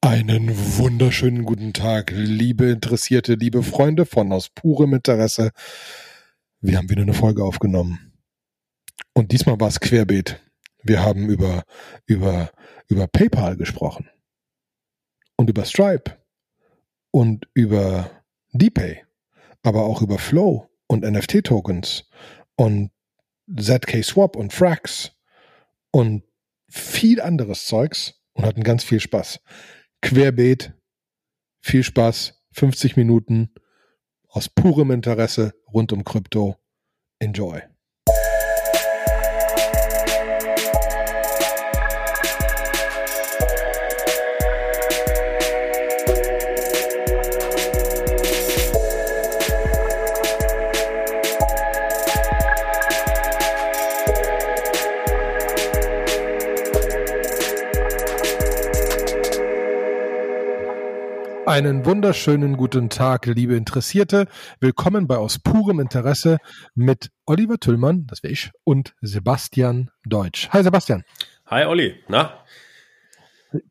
Einen wunderschönen guten Tag, liebe Interessierte, liebe Freunde von aus purem Interesse. Wir haben wieder eine Folge aufgenommen. Und diesmal war es querbeet. Wir haben über, über, über PayPal gesprochen. Und über Stripe. Und über DPay. Aber auch über Flow und NFT-Tokens. Und ZK Swap und Frax. Und viel anderes Zeugs. Und hatten ganz viel Spaß querbeet. Viel Spaß, 50 Minuten aus purem Interesse rund um Krypto. Enjoy. Einen wunderschönen guten Tag, liebe Interessierte. Willkommen bei Aus purem Interesse mit Oliver Tüllmann, das wäre ich, und Sebastian Deutsch. Hi Sebastian. Hi Olli, na?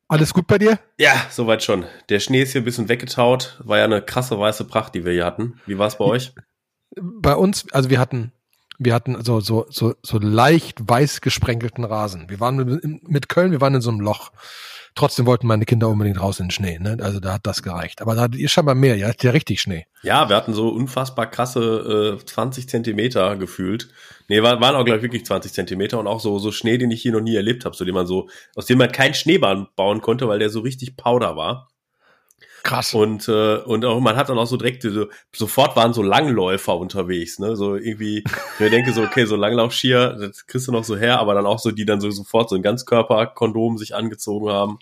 Alles gut bei dir? Ja, soweit schon. Der Schnee ist hier ein bisschen weggetaut. War ja eine krasse weiße Pracht, die wir hier hatten. Wie war es bei euch? Bei uns, also wir hatten wir hatten so, so, so, so leicht weiß gesprenkelten Rasen. Wir waren mit Köln, wir waren in so einem Loch. Trotzdem wollten meine Kinder unbedingt raus in den Schnee. Ne? Also da hat das gereicht. Aber da hattet ihr scheinbar mehr. Hattet ja richtig Schnee. Ja, wir hatten so unfassbar krasse äh, 20 Zentimeter gefühlt. Nee, waren, waren auch, glaube ich, wirklich 20 Zentimeter und auch so, so Schnee, den ich hier noch nie erlebt habe, so den man so, aus dem man keinen Schneebahn bauen konnte, weil der so richtig Powder war. Krass. Und, äh, und auch, man hat dann auch so direkt, so, sofort waren so Langläufer unterwegs, ne? So irgendwie, ich denke so, okay, so Langlaufskier, das kriegst du noch so her, aber dann auch so, die dann so sofort so ein Ganzkörperkondom sich angezogen haben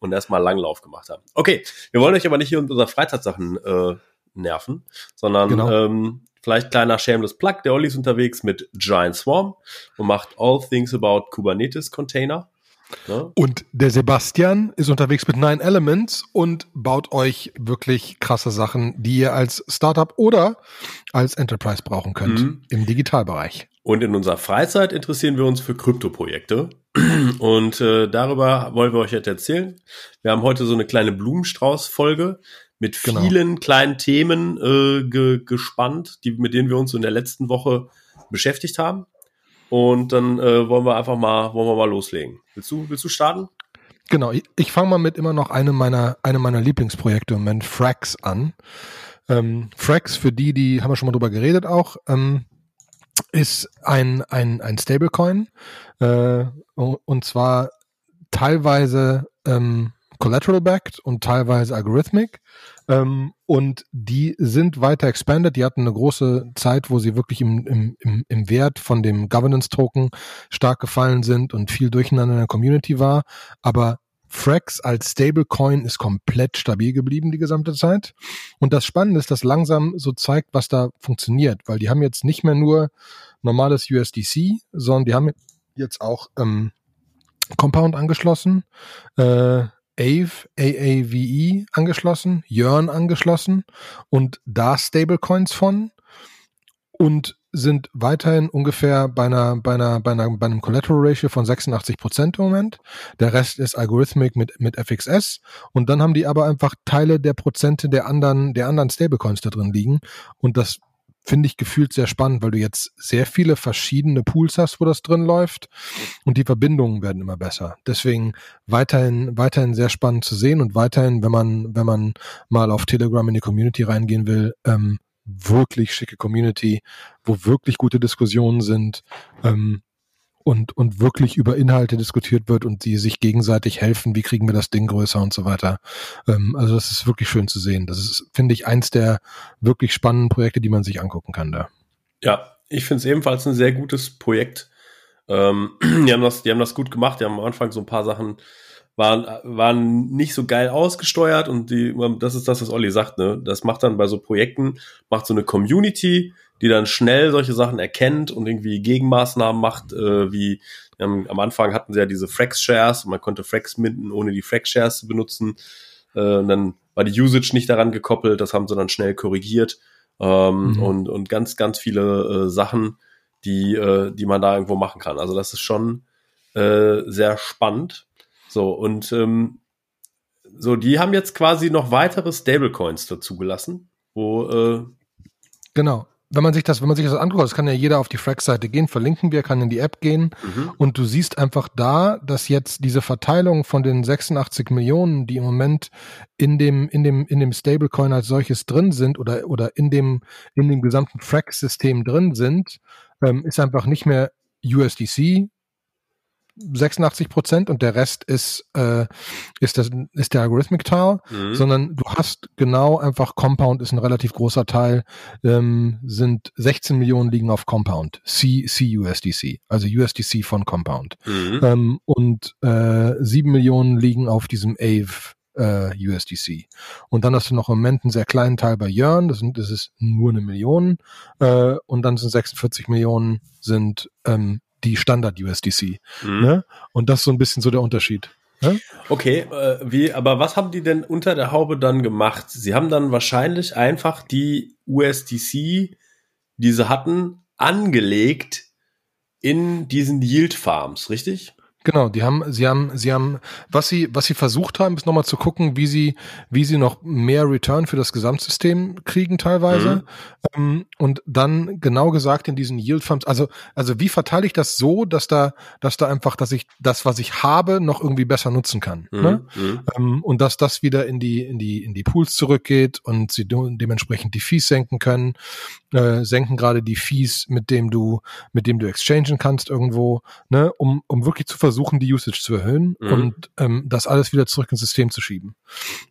und erstmal Langlauf gemacht haben. Okay, wir wollen euch aber nicht hier mit unserer Freizeitsachen äh, nerven, sondern genau. ähm, vielleicht kleiner Shameless Plug. Der Olli ist unterwegs mit Giant Swarm und macht All Things About Kubernetes Container. Ne? Und der Sebastian ist unterwegs mit Nine Elements und baut euch wirklich krasse Sachen, die ihr als Startup oder als Enterprise brauchen könnt mhm. im Digitalbereich. Und in unserer Freizeit interessieren wir uns für Kryptoprojekte. Und äh, darüber wollen wir euch jetzt erzählen. Wir haben heute so eine kleine Blumenstrauß-Folge mit genau. vielen kleinen Themen äh, ge gespannt, die, mit denen wir uns in der letzten Woche beschäftigt haben. Und dann äh, wollen wir einfach mal, wollen wir mal loslegen. Willst du, willst du starten? Genau, ich, ich fange mal mit immer noch einem meiner, einem meiner Lieblingsprojekte im Moment, Frax, an. Ähm, Frax, für die, die haben wir schon mal drüber geredet auch, ähm, ist ein, ein, ein Stablecoin. Äh, und zwar teilweise ähm, collateral backed und teilweise algorithmic. Ähm, und die sind weiter expanded. Die hatten eine große Zeit, wo sie wirklich im, im, im, Wert von dem Governance-Token stark gefallen sind und viel Durcheinander in der Community war. Aber Frax als Stablecoin ist komplett stabil geblieben die gesamte Zeit. Und das Spannende ist, dass langsam so zeigt, was da funktioniert, weil die haben jetzt nicht mehr nur normales USDC, sondern die haben jetzt auch ähm, Compound angeschlossen. Äh, Ave, AAVE angeschlossen, Yearn angeschlossen und da Stablecoins von und sind weiterhin ungefähr bei einer, bei einer, bei einer, bei einem Collateral Ratio von 86 Prozent im Moment. Der Rest ist Algorithmic mit, mit FXS. Und dann haben die aber einfach Teile der Prozente der anderen, der anderen Stablecoins da drin liegen. Und das finde ich gefühlt sehr spannend, weil du jetzt sehr viele verschiedene Pools hast, wo das drin läuft und die Verbindungen werden immer besser. Deswegen weiterhin, weiterhin sehr spannend zu sehen und weiterhin, wenn man, wenn man mal auf Telegram in die Community reingehen will, ähm, wirklich schicke Community, wo wirklich gute Diskussionen sind. Ähm, und, und wirklich über Inhalte diskutiert wird und die sich gegenseitig helfen, wie kriegen wir das Ding größer und so weiter. Ähm, also das ist wirklich schön zu sehen. Das ist, finde ich, eins der wirklich spannenden Projekte, die man sich angucken kann da. Ja, ich finde es ebenfalls ein sehr gutes Projekt. Ähm, die, haben das, die haben das gut gemacht. Die haben am Anfang so ein paar Sachen waren, waren nicht so geil ausgesteuert und die, das ist das, was Olli sagt, ne? Das macht dann bei so Projekten, macht so eine Community, die dann schnell solche Sachen erkennt und irgendwie Gegenmaßnahmen macht, äh, wie ähm, am Anfang hatten sie ja diese Frax-Shares und man konnte Frax minden, ohne die Frax-Shares zu benutzen. Äh, und dann war die Usage nicht daran gekoppelt, das haben sie dann schnell korrigiert. Ähm, mhm. und, und ganz, ganz viele äh, Sachen, die, äh, die man da irgendwo machen kann. Also das ist schon äh, sehr spannend. So, und ähm, so, die haben jetzt quasi noch weitere Stablecoins dazugelassen, wo äh, genau wenn man sich das, wenn man sich das anguckt, das kann ja jeder auf die Frax-Seite gehen, verlinken wir, kann in die App gehen mhm. und du siehst einfach da, dass jetzt diese Verteilung von den 86 Millionen, die im Moment in dem, in dem, in dem Stablecoin als solches drin sind oder, oder in dem, in dem gesamten Frax-System drin sind, ähm, ist einfach nicht mehr USDC, 86 Prozent und der Rest ist, äh, ist, das, ist der Algorithmic Teil, mhm. sondern du hast genau einfach Compound ist ein relativ großer Teil, ähm, sind 16 Millionen liegen auf Compound, C, CUSDC, also USDC von Compound. Mhm. Ähm, und äh, 7 Millionen liegen auf diesem AVE äh, USDC. Und dann hast du noch im Moment einen sehr kleinen Teil bei Yearn, das, sind, das ist nur eine Million. Äh, und dann sind 46 Millionen sind ähm, die Standard-USDC. Mhm. Ne? Und das ist so ein bisschen so der Unterschied. Ne? Okay, äh, wie, aber was haben die denn unter der Haube dann gemacht? Sie haben dann wahrscheinlich einfach die USDC, die sie hatten, angelegt in diesen Yield Farms, richtig? Genau, die haben, sie haben, sie haben, was sie, was sie versucht haben, ist nochmal zu gucken, wie sie, wie sie noch mehr Return für das Gesamtsystem kriegen teilweise. Mhm. Ähm, und dann genau gesagt in diesen Yield Funds, also, also wie verteile ich das so, dass da, dass da einfach, dass ich das, was ich habe, noch irgendwie besser nutzen kann. Mhm. Ne? Mhm. Ähm, und dass das wieder in die, in die, in die Pools zurückgeht und sie dementsprechend die Fees senken können, äh, senken gerade die Fees, mit dem du, mit dem du exchangen kannst irgendwo, ne, um, um wirklich zu versuchen, die Usage zu erhöhen mhm. und ähm, das alles wieder zurück ins System zu schieben.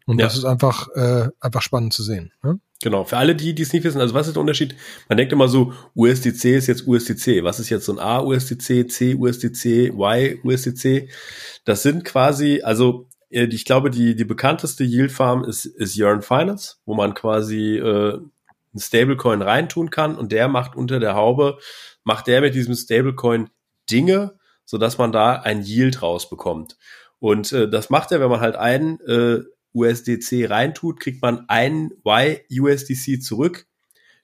Und ja. das ist einfach, äh, einfach spannend zu sehen. Ne? Genau, für alle die, die es nicht wissen, also was ist der Unterschied? Man denkt immer so, USDC ist jetzt USDC. Was ist jetzt so ein A-USDC, C-USDC, Y-USDC? Das sind quasi, also äh, ich glaube, die, die bekannteste Yield Farm ist, ist Yearn Finance, wo man quasi äh, ein Stablecoin reintun kann und der macht unter der Haube, macht der mit diesem Stablecoin Dinge, so dass man da ein Yield rausbekommt. Und äh, das macht er, wenn man halt einen äh, USDC reintut, kriegt man einen Y-USDC zurück,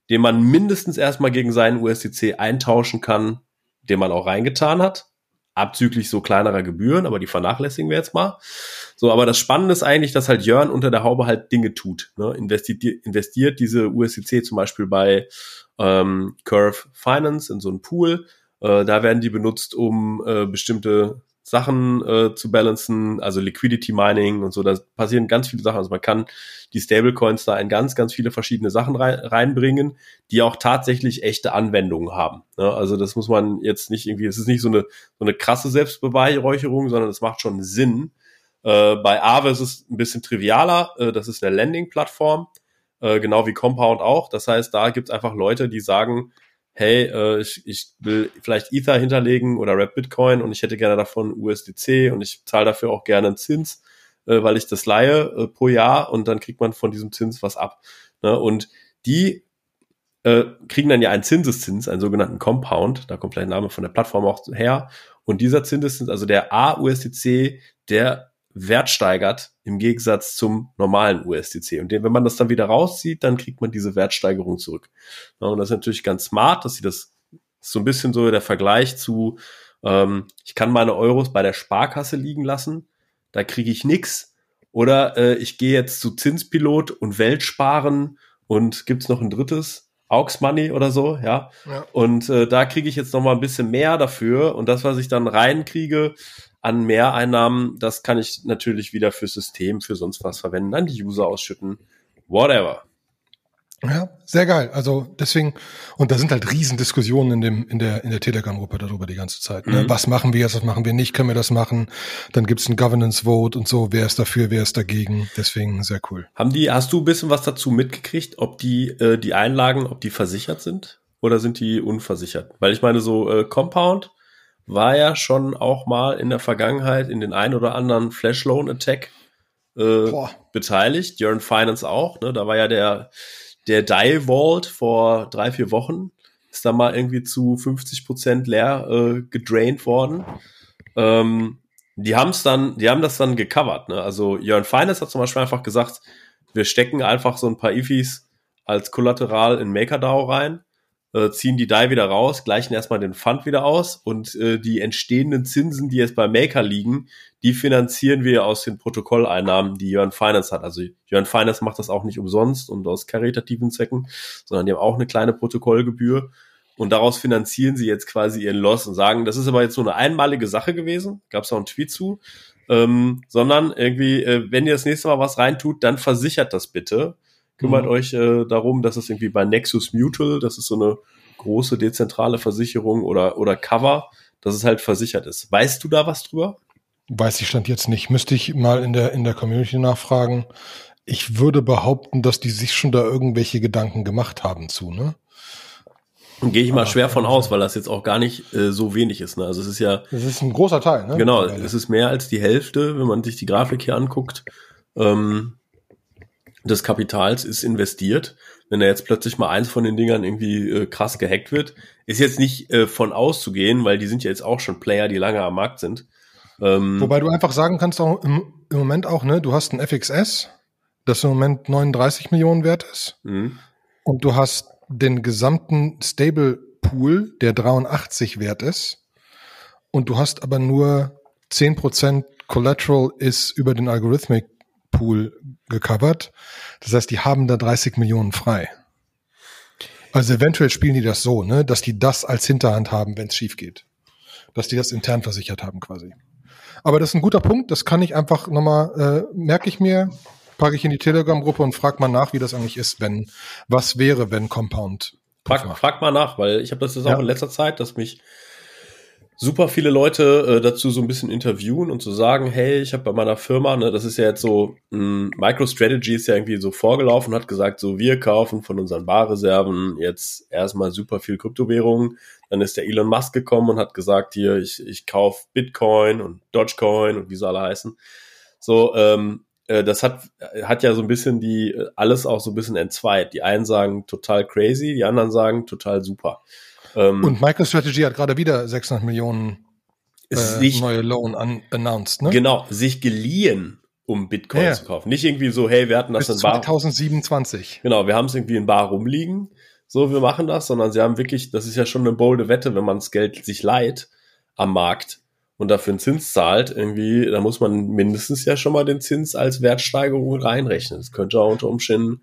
den man mindestens erstmal gegen seinen USDC eintauschen kann, den man auch reingetan hat. Abzüglich so kleinerer Gebühren, aber die vernachlässigen wir jetzt mal. So, aber das Spannende ist eigentlich, dass halt Jörn unter der Haube halt Dinge tut. Ne? Investiert, investiert diese USDC zum Beispiel bei ähm, Curve Finance in so einen Pool, äh, da werden die benutzt, um äh, bestimmte Sachen äh, zu balancen, also Liquidity Mining und so. Da passieren ganz viele Sachen. Also man kann die Stablecoins da in ganz, ganz viele verschiedene Sachen rein, reinbringen, die auch tatsächlich echte Anwendungen haben. Ne? also das muss man jetzt nicht irgendwie, es ist nicht so eine, so eine krasse Selbstbeweihräucherung, sondern es macht schon Sinn. Äh, bei Aave ist es ein bisschen trivialer. Äh, das ist eine Landing-Plattform, äh, genau wie Compound auch. Das heißt, da gibt es einfach Leute, die sagen, hey, äh, ich, ich will vielleicht Ether hinterlegen oder Rap Bitcoin und ich hätte gerne davon USDC und ich zahle dafür auch gerne einen Zins, äh, weil ich das leihe äh, pro Jahr und dann kriegt man von diesem Zins was ab. Ne? Und die äh, kriegen dann ja einen Zinseszins, einen sogenannten Compound, da kommt vielleicht der Name von der Plattform auch her. Und dieser Zinseszins, also der A-USDC, der Wert steigert im Gegensatz zum normalen USDC. Und wenn man das dann wieder rauszieht, dann kriegt man diese Wertsteigerung zurück. und das ist natürlich ganz smart, dass sie das, das so ein bisschen so der Vergleich zu, ähm, ich kann meine Euros bei der Sparkasse liegen lassen, da kriege ich nix. Oder äh, ich gehe jetzt zu Zinspilot und Weltsparen und gibt's noch ein drittes, Aux Money oder so, ja. ja. Und äh, da kriege ich jetzt noch mal ein bisschen mehr dafür. Und das, was ich dann reinkriege, an Mehreinnahmen, das kann ich natürlich wieder fürs System, für sonst was verwenden, an die User ausschütten, whatever. Ja, sehr geil. Also deswegen, und da sind halt Riesendiskussionen in dem, in der, in der Telegram-Gruppe darüber die ganze Zeit. Ne? Mhm. Was machen wir jetzt, was machen wir nicht, können wir das machen? Dann gibt's ein Governance-Vote und so, wer ist dafür, wer ist dagegen. Deswegen sehr cool. Haben die, hast du ein bisschen was dazu mitgekriegt, ob die, äh, die Einlagen, ob die versichert sind? Oder sind die unversichert? Weil ich meine, so äh, Compound, war ja schon auch mal in der Vergangenheit in den ein oder anderen Flash Loan Attack äh, beteiligt. Jörn Finance auch. Ne? Da war ja der, der Die Vault vor drei, vier Wochen. Ist da mal irgendwie zu 50 Prozent leer äh, gedraint worden. Ähm, die haben es dann, die haben das dann gecovert. Ne? Also Jörn Finance hat zum Beispiel einfach gesagt, wir stecken einfach so ein paar Ifis als Kollateral in MakerDAO rein äh, ziehen die DAI wieder raus, gleichen erstmal den Fund wieder aus und äh, die entstehenden Zinsen, die jetzt bei Maker liegen, die finanzieren wir aus den Protokolleinnahmen, die Jörn Finance hat. Also Jörn Finance macht das auch nicht umsonst und aus karitativen Zwecken, sondern die haben auch eine kleine Protokollgebühr. Und daraus finanzieren sie jetzt quasi ihren Loss und sagen, das ist aber jetzt so eine einmalige Sache gewesen. Gab es auch einen Tweet zu. Ähm, sondern irgendwie, äh, wenn ihr das nächste Mal was reintut, dann versichert das bitte kümmert mhm. euch äh, darum, dass es irgendwie bei Nexus Mutual, das ist so eine große dezentrale Versicherung oder, oder Cover, dass es halt versichert ist. Weißt du da was drüber? Weiß ich stand jetzt nicht. Müsste ich mal in der, in der Community nachfragen. Ich würde behaupten, dass die sich schon da irgendwelche Gedanken gemacht haben zu, ne? Gehe ich mal schwer von aus, weil das jetzt auch gar nicht äh, so wenig ist. Ne? Also es ist ja. Das ist ein großer Teil, ne? Genau, es ist mehr als die Hälfte, wenn man sich die Grafik hier anguckt. Ähm, des Kapitals ist investiert. Wenn da jetzt plötzlich mal eins von den Dingern irgendwie äh, krass gehackt wird, ist jetzt nicht äh, von auszugehen, weil die sind ja jetzt auch schon Player, die lange am Markt sind. Ähm, Wobei du einfach sagen kannst, auch im, im, Moment auch, ne, du hast ein FXS, das im Moment 39 Millionen wert ist. Mhm. Und du hast den gesamten Stable Pool, der 83 wert ist. Und du hast aber nur 10% Collateral ist über den Algorithmic Pool gecovert. Das heißt, die haben da 30 Millionen frei. Also eventuell spielen die das so, ne, dass die das als Hinterhand haben, wenn es schief geht. Dass die das intern versichert haben quasi. Aber das ist ein guter Punkt, das kann ich einfach nochmal, äh, merke ich mir, packe ich in die Telegram-Gruppe und frag mal nach, wie das eigentlich ist, wenn, was wäre, wenn Compound. Frag, frag mal nach, weil ich habe das jetzt auch ja. in letzter Zeit, dass mich super viele Leute äh, dazu so ein bisschen interviewen und zu so sagen, hey, ich habe bei meiner Firma, ne, das ist ja jetzt so, mh, MicroStrategy ist ja irgendwie so vorgelaufen hat gesagt, so wir kaufen von unseren Barreserven jetzt erstmal super viel Kryptowährungen. Dann ist der Elon Musk gekommen und hat gesagt, hier, ich, ich kaufe Bitcoin und Dogecoin und wie sie alle heißen. So, ähm, äh, das hat, hat ja so ein bisschen die, alles auch so ein bisschen entzweit. Die einen sagen total crazy, die anderen sagen total super. Ähm, und MicroStrategy hat gerade wieder 600 Millionen äh, sich, neue Loan an, announced, ne? Genau, sich geliehen, um Bitcoin ja. zu kaufen. Nicht irgendwie so, hey, wir hatten das Bis in Bar. 2027. Genau, wir haben es irgendwie in Bar rumliegen. So, wir machen das, sondern sie haben wirklich, das ist ja schon eine bolde Wette, wenn man das Geld sich leiht am Markt und dafür einen Zins zahlt, irgendwie, da muss man mindestens ja schon mal den Zins als Wertsteigerung reinrechnen. Das könnte auch unter Umständen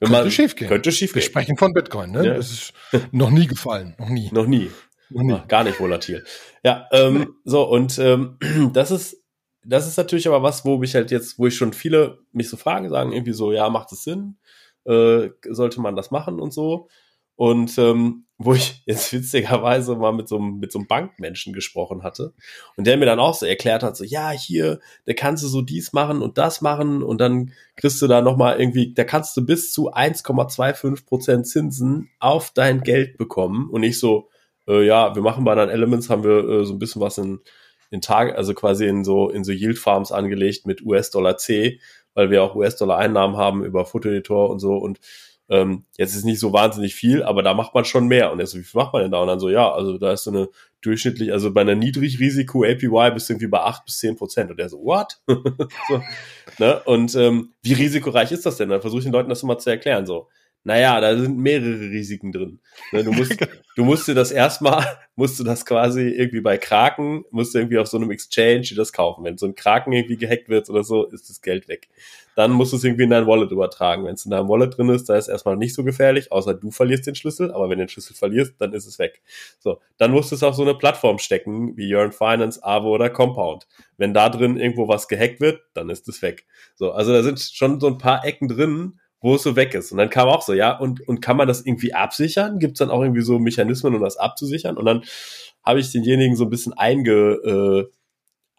wenn könnte schief gehen. Könnte schief Wir gehen. sprechen von Bitcoin, ne? Ja. Das ist noch nie gefallen. Noch nie. Noch nie. Noch nie. Ach, gar nicht volatil. Ja, ähm, so, und ähm, das ist, das ist natürlich aber was, wo mich halt jetzt, wo ich schon viele mich so fragen, sagen irgendwie so, ja, macht es Sinn? Äh, sollte man das machen und so? Und ähm, wo ich jetzt witzigerweise mal mit so, einem, mit so einem Bankmenschen gesprochen hatte und der mir dann auch so erklärt hat, so ja, hier, da kannst du so dies machen und das machen und dann kriegst du da nochmal irgendwie, da kannst du bis zu 1,25 Prozent Zinsen auf dein Geld bekommen. Und ich so, äh, ja, wir machen bei deinen Elements, haben wir äh, so ein bisschen was in, in Tage, also quasi in so, in so Yield Farms angelegt mit US-Dollar C, weil wir auch US-Dollar Einnahmen haben über Fotoeditor und so. Und ähm, jetzt ist nicht so wahnsinnig viel, aber da macht man schon mehr. Und er so, wie viel macht man denn da? Und dann so, ja, also da ist so eine durchschnittlich, also bei einer Niedrigrisiko APY bist du irgendwie bei acht bis zehn Prozent. Und er so, what? so, ne? Und ähm, wie risikoreich ist das denn? Dann versuche ich den Leuten das immer zu erklären. So, naja, da sind mehrere Risiken drin. Ne, du musst, du musst dir das erstmal, musst du das quasi irgendwie bei Kraken, musst du irgendwie auf so einem Exchange dir das kaufen. Wenn so ein Kraken irgendwie gehackt wird oder so, ist das Geld weg. Dann musst du es irgendwie in dein Wallet übertragen. Wenn es in deinem Wallet drin ist, da ist erstmal nicht so gefährlich, außer du verlierst den Schlüssel, aber wenn du den Schlüssel verlierst, dann ist es weg. So, dann musst du es auf so eine Plattform stecken, wie Yearn Finance, Avo oder Compound. Wenn da drin irgendwo was gehackt wird, dann ist es weg. So, also da sind schon so ein paar Ecken drin, wo es so weg ist. Und dann kam auch so, ja, und, und kann man das irgendwie absichern? Gibt es dann auch irgendwie so Mechanismen, um das abzusichern? Und dann habe ich denjenigen so ein bisschen einge, äh,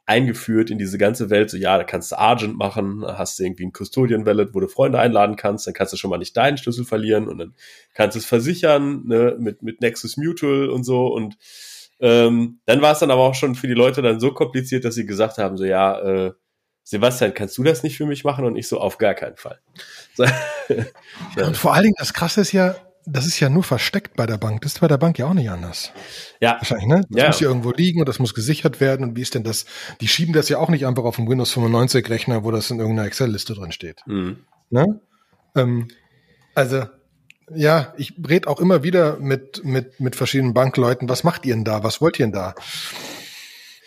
eingeführt in diese ganze Welt. So, ja, da kannst du Argent machen, hast du irgendwie ein Custodian Wallet, wo du Freunde einladen kannst, dann kannst du schon mal nicht deinen Schlüssel verlieren und dann kannst du es versichern, ne, mit, mit Nexus Mutual und so. Und ähm, dann war es dann aber auch schon für die Leute dann so kompliziert, dass sie gesagt haben, so, ja, äh, Sebastian, kannst du das nicht für mich machen? Und ich so, auf gar keinen Fall. So. ja. Und vor allen Dingen, das Krasse ist ja, das ist ja nur versteckt bei der Bank. Das ist bei der Bank ja auch nicht anders. Ja. Wahrscheinlich, ne? Das ja. muss ja irgendwo liegen und das muss gesichert werden. Und wie ist denn das? Die schieben das ja auch nicht einfach auf einen Windows 95 Rechner, wo das in irgendeiner Excel-Liste drin steht. Mhm. Ne? Ähm, also, ja, ich rede auch immer wieder mit, mit, mit verschiedenen Bankleuten. Was macht ihr denn da? Was wollt ihr denn da?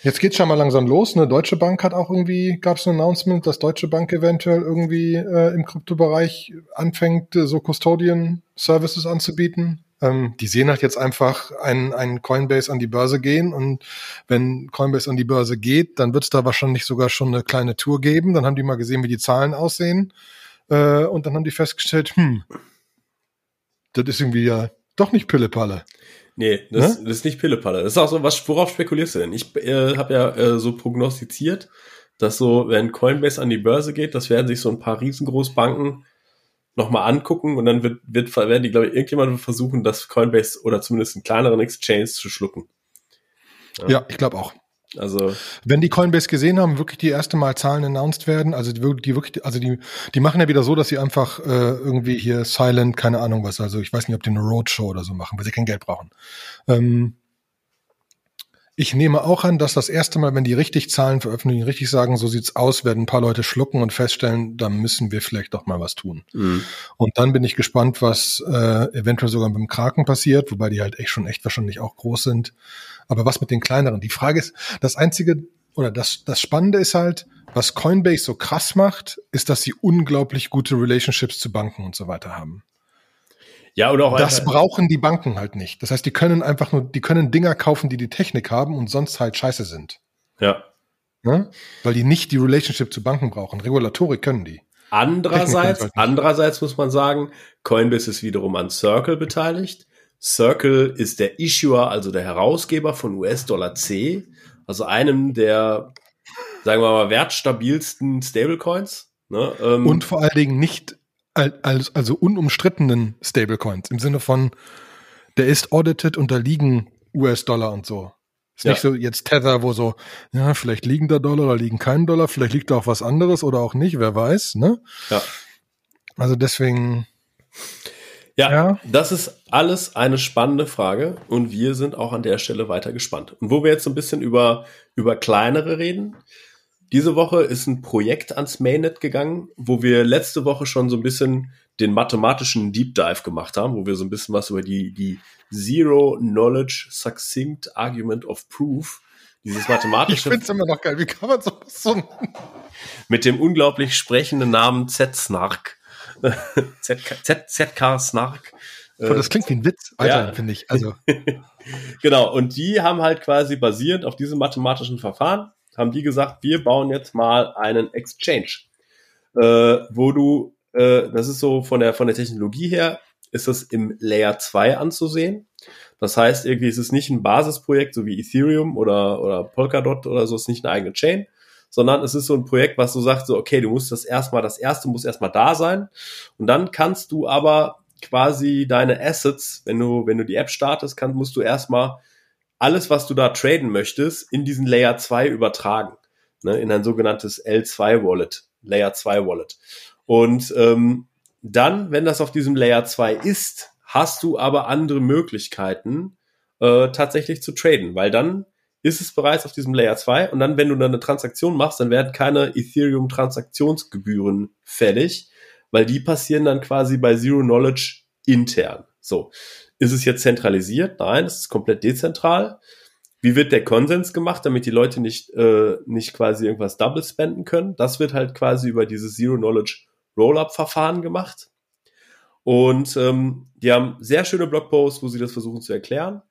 Jetzt geht's schon mal langsam los. Eine Deutsche Bank hat auch irgendwie, gab es ein Announcement, dass Deutsche Bank eventuell irgendwie äh, im Kryptobereich anfängt, äh, so Custodian Services anzubieten. Ähm, die sehen halt jetzt einfach einen, einen Coinbase an die Börse gehen und wenn Coinbase an die Börse geht, dann wird es da wahrscheinlich sogar schon eine kleine Tour geben. Dann haben die mal gesehen, wie die Zahlen aussehen äh, und dann haben die festgestellt, hm, das ist irgendwie ja doch nicht Pillepalle. Nee, das, ne? das ist nicht Pillepalle. Das ist auch so, was, worauf spekulierst du denn? Ich äh, habe ja äh, so prognostiziert, dass so, wenn Coinbase an die Börse geht, das werden sich so ein paar riesengroßbanken nochmal angucken und dann wird, wird werden die, glaube ich, irgendjemand versuchen, das Coinbase oder zumindest einen kleineren Exchange zu schlucken. Ja, ja ich glaube auch. Also wenn die Coinbase gesehen haben, wirklich die erste Mal Zahlen announced werden, also die, die wirklich, also die, die machen ja wieder so, dass sie einfach äh, irgendwie hier silent, keine Ahnung was, also ich weiß nicht, ob die eine Roadshow oder so machen, weil sie kein Geld brauchen. Ähm, ich nehme auch an, dass das erste Mal, wenn die richtig Zahlen veröffentlichen, richtig sagen, so sieht's aus, werden ein paar Leute schlucken und feststellen, da müssen wir vielleicht doch mal was tun. Mhm. Und dann bin ich gespannt, was äh, eventuell sogar mit dem Kraken passiert, wobei die halt echt schon echt wahrscheinlich auch groß sind. Aber was mit den kleineren? Die Frage ist, das einzige oder das, das Spannende ist halt, was Coinbase so krass macht, ist, dass sie unglaublich gute Relationships zu Banken und so weiter haben. Ja, oder auch das brauchen die Banken halt nicht. Das heißt, die können einfach nur, die können Dinger kaufen, die die Technik haben und sonst halt scheiße sind. Ja. ja? Weil die nicht die Relationship zu Banken brauchen. Regulatorik können die. Andererseits, halt andererseits muss man sagen, Coinbase ist wiederum an Circle beteiligt. Circle ist der Issuer, also der Herausgeber von US-Dollar C, also einem der, sagen wir mal, wertstabilsten Stablecoins. Ne? Ähm, und vor allen Dingen nicht also, also unumstrittenen Stablecoins im Sinne von, der ist audited und da liegen US-Dollar und so. Ist ja. nicht so jetzt Tether, wo so, ja, vielleicht liegen da Dollar oder liegen kein Dollar, vielleicht liegt da auch was anderes oder auch nicht, wer weiß, ne? Ja. Also deswegen. Ja, ja, das ist alles eine spannende Frage und wir sind auch an der Stelle weiter gespannt. Und wo wir jetzt so ein bisschen über, über kleinere reden, diese Woche ist ein Projekt ans Mainnet gegangen, wo wir letzte Woche schon so ein bisschen den mathematischen Deep Dive gemacht haben, wo wir so ein bisschen was über die, die Zero Knowledge Succinct Argument of Proof, dieses mathematische. Ich finde es immer noch geil. Wie kann man sowas so Mit dem unglaublich sprechenden Namen Z-Snark. ZK Snark. Das klingt wie ein Witz, Alter, ja. finde ich. Also. genau. Und die haben halt quasi basierend auf diesem mathematischen Verfahren haben die gesagt, wir bauen jetzt mal einen Exchange, äh, wo du, äh, das ist so von der, von der Technologie her, ist das im Layer 2 anzusehen. Das heißt, irgendwie ist es nicht ein Basisprojekt, so wie Ethereum oder, oder Polkadot oder so, ist nicht eine eigene Chain, sondern es ist so ein Projekt, was du sagst, so, okay, du musst das erstmal, das erste muss erstmal da sein. Und dann kannst du aber quasi deine Assets, wenn du, wenn du die App startest, kannst, musst du erstmal alles, was du da traden möchtest, in diesen Layer 2 übertragen. Ne, in ein sogenanntes L2 Wallet, Layer 2 Wallet. Und ähm, dann, wenn das auf diesem Layer 2 ist, hast du aber andere Möglichkeiten, äh, tatsächlich zu traden, weil dann ist es bereits auf diesem Layer 2 und dann, wenn du dann eine Transaktion machst, dann werden keine Ethereum-Transaktionsgebühren fällig, weil die passieren dann quasi bei Zero Knowledge intern. So. Ist es jetzt zentralisiert? Nein, es ist komplett dezentral. Wie wird der Konsens gemacht, damit die Leute nicht, äh, nicht quasi irgendwas double spenden können? Das wird halt quasi über dieses Zero-Knowledge Roll-Up-Verfahren gemacht. Und ähm, die haben sehr schöne Blogposts, wo sie das versuchen zu erklären.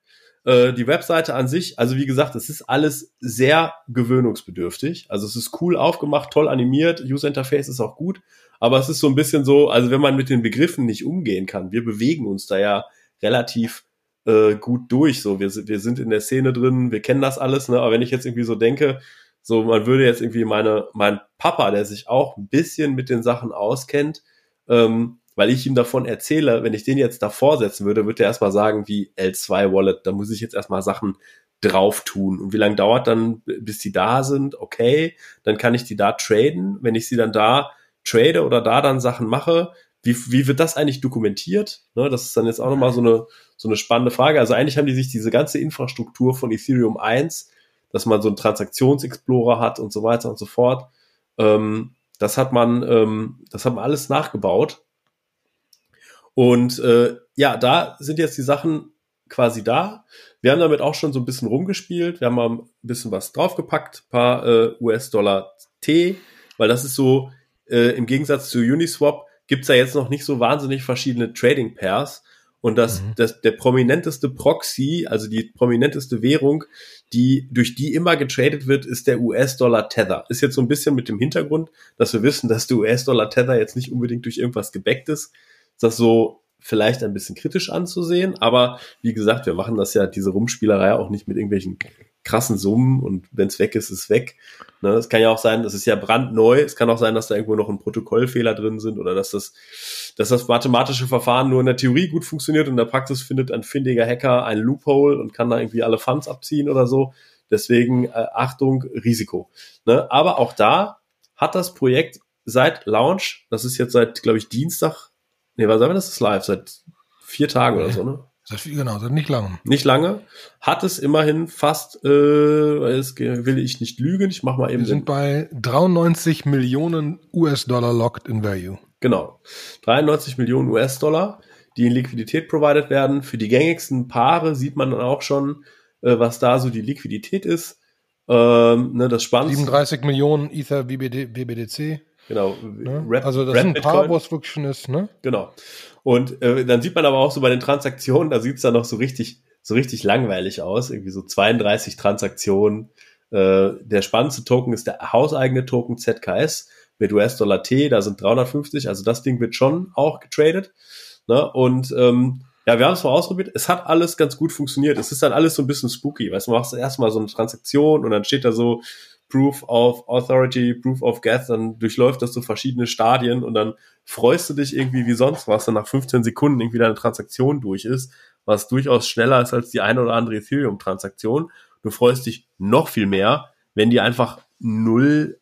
Äh, die Webseite an sich, also wie gesagt, es ist alles sehr gewöhnungsbedürftig. Also es ist cool aufgemacht, toll animiert, User Interface ist auch gut, aber es ist so ein bisschen so, also wenn man mit den Begriffen nicht umgehen kann, wir bewegen uns da ja relativ äh, gut durch. So, wir, wir sind in der Szene drin, wir kennen das alles, ne? Aber wenn ich jetzt irgendwie so denke, so, man würde jetzt irgendwie meine, mein Papa, der sich auch ein bisschen mit den Sachen auskennt, ähm, weil ich ihm davon erzähle, wenn ich den jetzt davor setzen würde, würde er erstmal sagen, wie L2 Wallet, da muss ich jetzt erstmal Sachen drauf tun. Und wie lange dauert dann, bis die da sind? Okay, dann kann ich die da traden. Wenn ich sie dann da trade oder da dann Sachen mache, wie, wie wird das eigentlich dokumentiert? Ne, das ist dann jetzt auch nochmal so eine, so eine spannende Frage. Also eigentlich haben die sich diese ganze Infrastruktur von Ethereum 1, dass man so einen Transaktionsexplorer hat und so weiter und so fort, ähm, das hat man, ähm, das hat man alles nachgebaut. Und äh, ja, da sind jetzt die Sachen quasi da. Wir haben damit auch schon so ein bisschen rumgespielt. Wir haben mal ein bisschen was draufgepackt, paar äh, US-Dollar T, weil das ist so, äh, im Gegensatz zu Uniswap gibt's ja jetzt noch nicht so wahnsinnig verschiedene Trading Pairs. Und das, mhm. das, der prominenteste Proxy, also die prominenteste Währung, die, durch die immer getradet wird, ist der US-Dollar Tether. Ist jetzt so ein bisschen mit dem Hintergrund, dass wir wissen, dass der US-Dollar Tether jetzt nicht unbedingt durch irgendwas gebackt ist. Das so vielleicht ein bisschen kritisch anzusehen, aber wie gesagt, wir machen das ja, diese Rumspielerei auch nicht mit irgendwelchen krassen Summen und wenn es weg ist, ist es weg. Ne, es kann ja auch sein, das ist ja brandneu. Es kann auch sein, dass da irgendwo noch ein Protokollfehler drin sind oder dass das, dass das mathematische Verfahren nur in der Theorie gut funktioniert und in der Praxis findet ein findiger Hacker ein Loophole und kann da irgendwie alle Funds abziehen oder so. Deswegen äh, Achtung, Risiko. Ne? Aber auch da hat das Projekt seit Launch, das ist jetzt seit, glaube ich, Dienstag, nee, was sagen wir, das ist live, seit vier Tagen oder so, ne? Das, genau, das nicht lange. Nicht lange. Hat es immerhin fast, äh, es will ich nicht lügen, ich mach mal eben. Wir sind bei 93 Millionen US-Dollar locked in value. Genau. 93 Millionen US-Dollar, die in Liquidität provided werden. Für die gängigsten Paare sieht man dann auch schon, äh, was da so die Liquidität ist. Ähm, ne, das Spannendste. 37 Millionen Ether WBD, WBDC. Genau. Ne? Rap, also das Rap sind ein paar, wo es wirklich schon ist, ne? Genau. Und äh, dann sieht man aber auch so bei den Transaktionen, da sieht's dann noch so richtig, so richtig langweilig aus. Irgendwie so 32 Transaktionen. Äh, der spannendste Token ist der hauseigene Token ZKS mit US-Dollar T, da sind 350, also das Ding wird schon auch getradet. Ne? Und ähm, ja, wir haben es mal ausprobiert. Es hat alles ganz gut funktioniert. Es ist dann alles so ein bisschen spooky. Weißt du, machst erstmal so eine Transaktion und dann steht da so Proof of Authority, Proof of Geth, dann durchläuft das so verschiedene Stadien und dann freust du dich irgendwie wie sonst was, dann nach 15 Sekunden irgendwie deine Transaktion durch ist, was durchaus schneller ist als die eine oder andere Ethereum-Transaktion. Du freust dich noch viel mehr, wenn die einfach null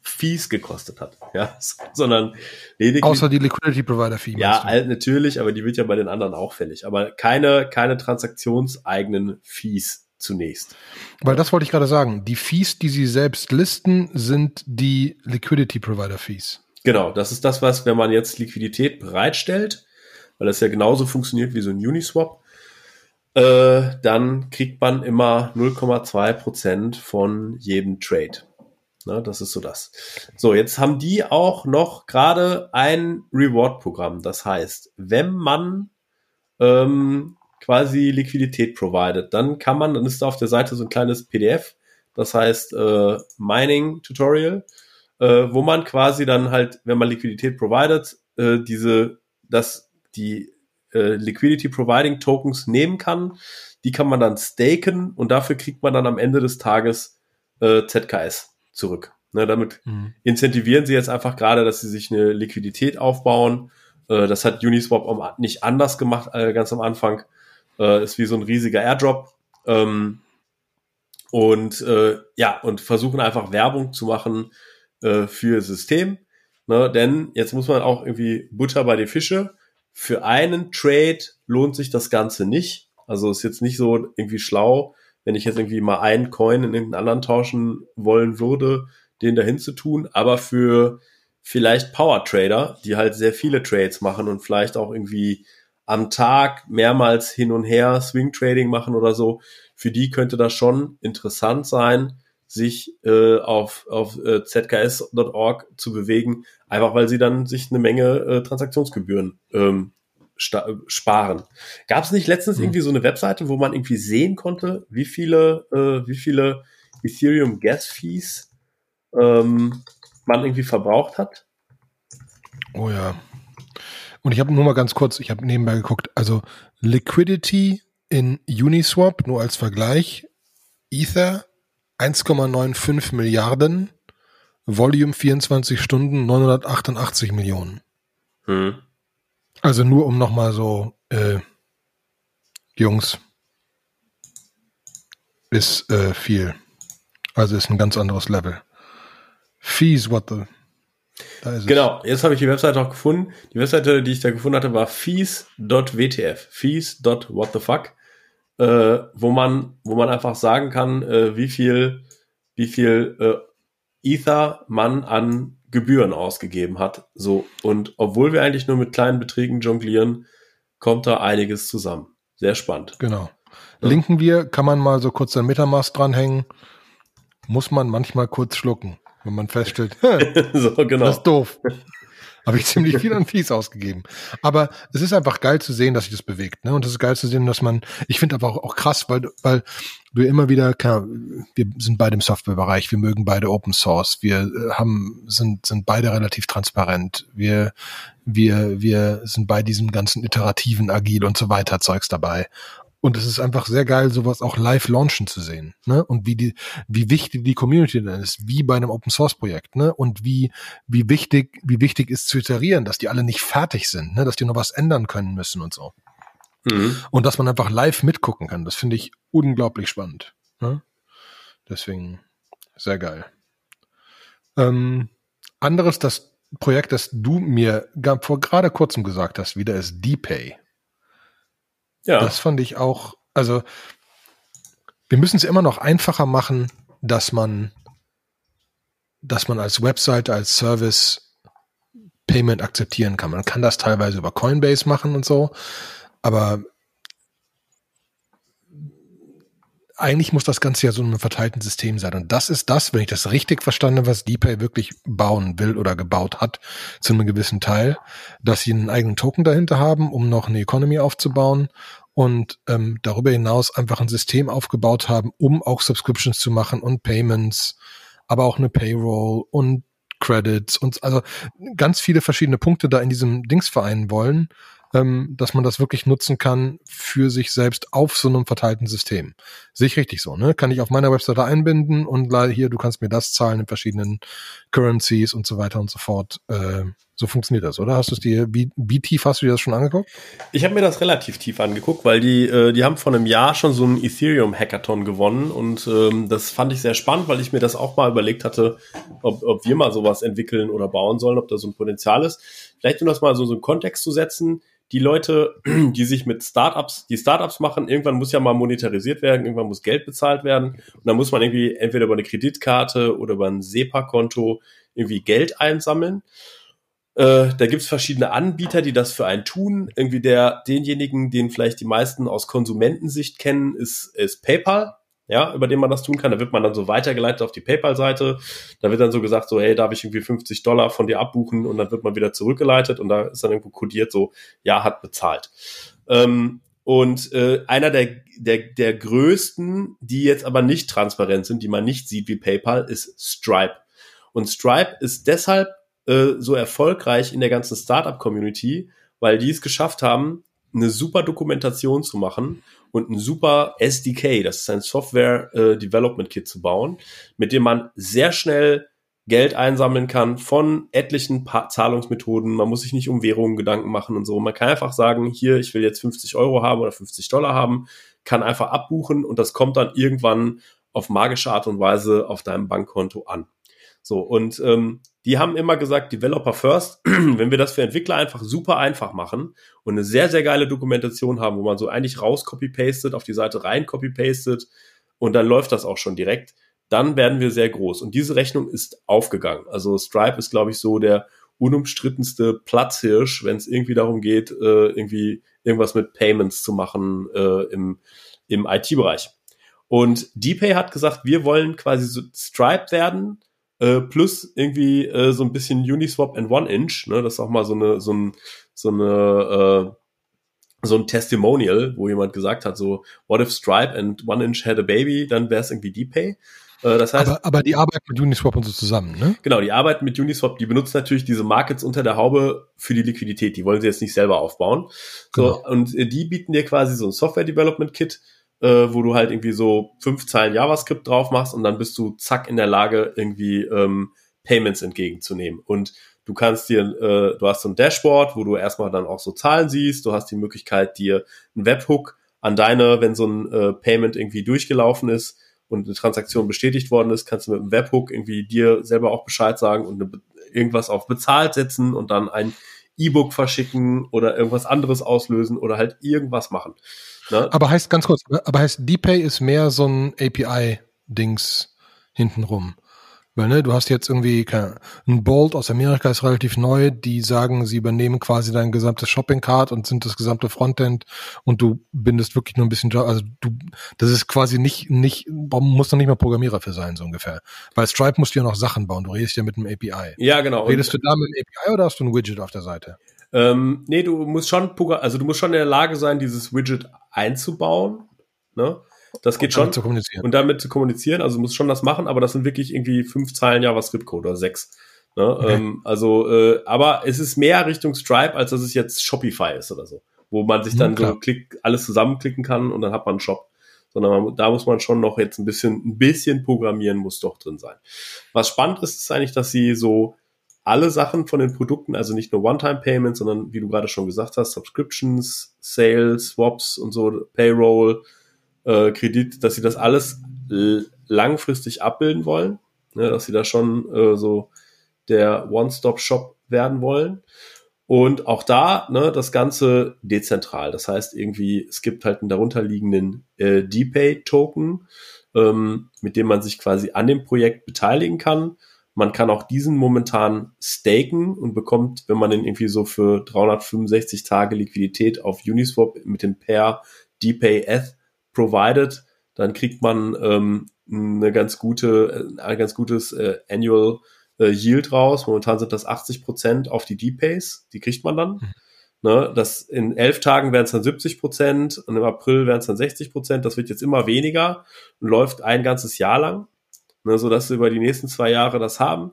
Fees gekostet hat, ja, sondern lediglich. Außer die Liquidity Provider Fee. Ja, halt natürlich, aber die wird ja bei den anderen auch fällig. Aber keine, keine transaktionseigenen Fees zunächst. Weil das wollte ich gerade sagen. Die Fees, die Sie selbst listen, sind die Liquidity Provider Fees. Genau, das ist das, was, wenn man jetzt Liquidität bereitstellt, weil das ja genauso funktioniert wie so ein Uniswap, äh, dann kriegt man immer 0,2 Prozent von jedem Trade. Na, das ist so das. So, jetzt haben die auch noch gerade ein Reward-Programm. Das heißt, wenn man ähm, quasi Liquidität provided. Dann kann man, dann ist da auf der Seite so ein kleines PDF, das heißt äh, Mining Tutorial, äh, wo man quasi dann halt, wenn man Liquidität provided, äh, diese, dass die äh, Liquidity Providing Tokens nehmen kann. Die kann man dann staken und dafür kriegt man dann am Ende des Tages äh, ZKS zurück. Ne, damit mhm. incentivieren sie jetzt einfach gerade, dass sie sich eine Liquidität aufbauen. Äh, das hat Uniswap nicht anders gemacht, äh, ganz am Anfang. Äh, ist wie so ein riesiger Airdrop. Ähm, und äh, ja, und versuchen einfach Werbung zu machen äh, für System. Ne? Denn jetzt muss man auch irgendwie Butter bei die Fische. Für einen Trade lohnt sich das Ganze nicht. Also ist jetzt nicht so irgendwie schlau, wenn ich jetzt irgendwie mal einen Coin in irgendeinen anderen tauschen wollen würde, den dahin zu tun. Aber für vielleicht Power Trader, die halt sehr viele Trades machen und vielleicht auch irgendwie am Tag mehrmals hin und her Swing Trading machen oder so, für die könnte das schon interessant sein, sich äh, auf, auf äh, zks.org zu bewegen, einfach weil sie dann sich eine Menge äh, Transaktionsgebühren ähm, sparen. Gab es nicht letztens mhm. irgendwie so eine Webseite, wo man irgendwie sehen konnte, wie viele, äh, wie viele Ethereum Gas Fees ähm, man irgendwie verbraucht hat? Oh ja, und ich habe nur mal ganz kurz, ich habe nebenbei geguckt, also Liquidity in Uniswap, nur als Vergleich, Ether 1,95 Milliarden, Volume 24 Stunden 988 Millionen. Hm. Also nur um nochmal so, äh, Jungs, ist äh, viel. Also ist ein ganz anderes Level. Fees, what the genau, jetzt habe ich die Webseite auch gefunden. Die Webseite, die ich da gefunden hatte, war fees.wtf. Fees.what the fuck. Äh, wo man, wo man einfach sagen kann, äh, wie viel, wie viel äh, Ether man an Gebühren ausgegeben hat. So. Und obwohl wir eigentlich nur mit kleinen Beträgen jonglieren, kommt da einiges zusammen. Sehr spannend. Genau. Ja. Linken wir, kann man mal so kurz sein Metamask dranhängen, muss man manchmal kurz schlucken, wenn man feststellt, so, genau. das ist doof. Habe ich ziemlich viel an Fees ausgegeben. Aber es ist einfach geil zu sehen, dass sich das bewegt. Ne? Und es ist geil zu sehen, dass man, ich finde aber auch, auch krass, weil, weil du immer wieder, klar, wir sind beide im Softwarebereich, wir mögen beide Open Source, wir äh, haben, sind, sind beide relativ transparent, wir, wir, wir sind bei diesem ganzen iterativen, agil und so weiter Zeugs dabei. Und es ist einfach sehr geil, sowas auch live launchen zu sehen, ne? Und wie die, wie wichtig die Community dann ist, wie bei einem Open Source Projekt, ne? Und wie, wie wichtig, wie wichtig ist zu iterieren, dass die alle nicht fertig sind, ne? Dass die noch was ändern können müssen und so. Mhm. Und dass man einfach live mitgucken kann. Das finde ich unglaublich spannend. Ne? Deswegen sehr geil. Ähm, anderes, das Projekt, das du mir vor gerade kurzem gesagt hast, wieder ist DPay. Ja. Das fand ich auch, also wir müssen es immer noch einfacher machen, dass man, dass man als Webseite, als Service Payment akzeptieren kann. Man kann das teilweise über Coinbase machen und so, aber eigentlich muss das Ganze ja so in einem verteilten System sein. Und das ist das, wenn ich das richtig verstanden habe, was DPay wirklich bauen will oder gebaut hat, zu einem gewissen Teil, dass sie einen eigenen Token dahinter haben, um noch eine Economy aufzubauen und ähm, darüber hinaus einfach ein System aufgebaut haben, um auch Subscriptions zu machen und Payments, aber auch eine Payroll und Credits und also ganz viele verschiedene Punkte da in diesem Dings vereinen wollen ähm, dass man das wirklich nutzen kann für sich selbst auf so einem verteilten System. Sehe ich richtig so, ne? Kann ich auf meiner Webseite einbinden und hier, du kannst mir das zahlen in verschiedenen Currencies und so weiter und so fort. Äh, so funktioniert das, oder? Hast du es dir, wie, wie tief hast du dir das schon angeguckt? Ich habe mir das relativ tief angeguckt, weil die, äh, die haben vor einem Jahr schon so einen Ethereum-Hackathon gewonnen und ähm, das fand ich sehr spannend, weil ich mir das auch mal überlegt hatte, ob, ob wir mal sowas entwickeln oder bauen sollen, ob da so ein Potenzial ist. Vielleicht um das mal so, so einen Kontext zu setzen die Leute, die sich mit Startups, die Startups machen, irgendwann muss ja mal monetarisiert werden, irgendwann muss Geld bezahlt werden und dann muss man irgendwie entweder über eine Kreditkarte oder über ein SEPA-Konto irgendwie Geld einsammeln. Äh, da gibt's verschiedene Anbieter, die das für einen tun. Irgendwie der, denjenigen, den vielleicht die meisten aus Konsumentensicht kennen, ist, ist PayPal ja, über den man das tun kann. Da wird man dann so weitergeleitet auf die PayPal-Seite. Da wird dann so gesagt, so, hey, darf ich irgendwie 50 Dollar von dir abbuchen? Und dann wird man wieder zurückgeleitet und da ist dann irgendwo kodiert so, ja, hat bezahlt. Ähm, und äh, einer der, der, der größten, die jetzt aber nicht transparent sind, die man nicht sieht wie PayPal, ist Stripe. Und Stripe ist deshalb äh, so erfolgreich in der ganzen Startup-Community, weil die es geschafft haben, eine super Dokumentation zu machen und ein super SDK, das ist ein Software äh, Development Kit zu bauen, mit dem man sehr schnell Geld einsammeln kann von etlichen pa Zahlungsmethoden. Man muss sich nicht um Währungen Gedanken machen und so. Man kann einfach sagen, hier, ich will jetzt 50 Euro haben oder 50 Dollar haben, kann einfach abbuchen und das kommt dann irgendwann auf magische Art und Weise auf deinem Bankkonto an. So, und ähm, die haben immer gesagt, Developer first, wenn wir das für Entwickler einfach super einfach machen und eine sehr, sehr geile Dokumentation haben, wo man so eigentlich raus copy-pastet, auf die Seite rein copy-pastet und dann läuft das auch schon direkt, dann werden wir sehr groß. Und diese Rechnung ist aufgegangen. Also Stripe ist, glaube ich, so der unumstrittenste Platzhirsch, wenn es irgendwie darum geht, äh, irgendwie irgendwas mit Payments zu machen äh, im, im IT-Bereich. Und DPay hat gesagt, wir wollen quasi so Stripe werden, äh, plus irgendwie äh, so ein bisschen Uniswap and One Inch, ne? Das ist auch mal so eine, so ein, so eine, äh, so ein Testimonial, wo jemand gesagt hat, so, what if Stripe and One Inch had a baby, dann wäre es irgendwie DPay. Äh, das heißt, aber, aber die arbeiten mit Uniswap und so zusammen, ne? Genau, die arbeiten mit Uniswap, die benutzen natürlich diese Markets unter der Haube für die Liquidität. Die wollen sie jetzt nicht selber aufbauen. So, genau. und äh, die bieten dir quasi so ein Software Development Kit, äh, wo du halt irgendwie so fünf Zeilen JavaScript drauf machst und dann bist du zack in der Lage, irgendwie ähm, Payments entgegenzunehmen. Und du kannst dir, äh, du hast so ein Dashboard, wo du erstmal dann auch so Zahlen siehst, du hast die Möglichkeit, dir einen Webhook an deine, wenn so ein äh, Payment irgendwie durchgelaufen ist und eine Transaktion bestätigt worden ist, kannst du mit einem Webhook irgendwie dir selber auch Bescheid sagen und eine, irgendwas auf bezahlt setzen und dann ein E-Book verschicken oder irgendwas anderes auslösen oder halt irgendwas machen. Ne? Aber heißt ganz kurz, aber heißt DPay ist mehr so ein API-Dings hintenrum. Weil, ne, du hast jetzt irgendwie keine, ein Bolt aus Amerika ist relativ neu, die sagen, sie übernehmen quasi dein gesamtes Shopping-Cart und sind das gesamte Frontend und du bindest wirklich nur ein bisschen, also du, das ist quasi nicht, nicht, muss noch nicht mal Programmierer für sein, so ungefähr. Weil Stripe musst du ja noch Sachen bauen, du redest ja mit einem API. Ja, genau. Redest du da mit einem API oder hast du ein Widget auf der Seite? Ähm, nee, du musst schon, also du musst schon in der Lage sein, dieses Widget einzubauen, ne? Das geht schon. Und damit zu kommunizieren. Also muss schon das machen, aber das sind wirklich irgendwie fünf Zeilen JavaScript-Code oder sechs. Ne? Okay. Ähm, also, äh, aber es ist mehr Richtung Stripe, als dass es jetzt Shopify ist oder so. Wo man sich dann ja, so klick, alles zusammenklicken kann und dann hat man einen Shop. Sondern man, da muss man schon noch jetzt ein bisschen, ein bisschen programmieren muss doch drin sein. Was spannend ist, ist eigentlich, dass sie so alle Sachen von den Produkten, also nicht nur One-Time-Payments, sondern wie du gerade schon gesagt hast, Subscriptions, Sales, Swaps und so, Payroll, äh, Kredit, dass sie das alles langfristig abbilden wollen, ne, dass sie da schon äh, so der One-Stop-Shop werden wollen. Und auch da, ne, das Ganze dezentral. Das heißt irgendwie, es gibt halt einen darunterliegenden äh, DPay-Token, ähm, mit dem man sich quasi an dem Projekt beteiligen kann. Man kann auch diesen momentan staken und bekommt, wenn man den irgendwie so für 365 Tage Liquidität auf Uniswap mit dem Pair DPay Eth provided, dann kriegt man ähm, eine ganz gute, äh, ein ganz gutes äh, Annual äh, Yield raus. Momentan sind das 80 Prozent auf die D-Pays, die kriegt man dann. Mhm. Ne, das in elf Tagen wären es dann 70 Prozent und im April wären es dann 60 Prozent. Das wird jetzt immer weniger und läuft ein ganzes Jahr lang ne, so dass sie über die nächsten zwei Jahre das haben.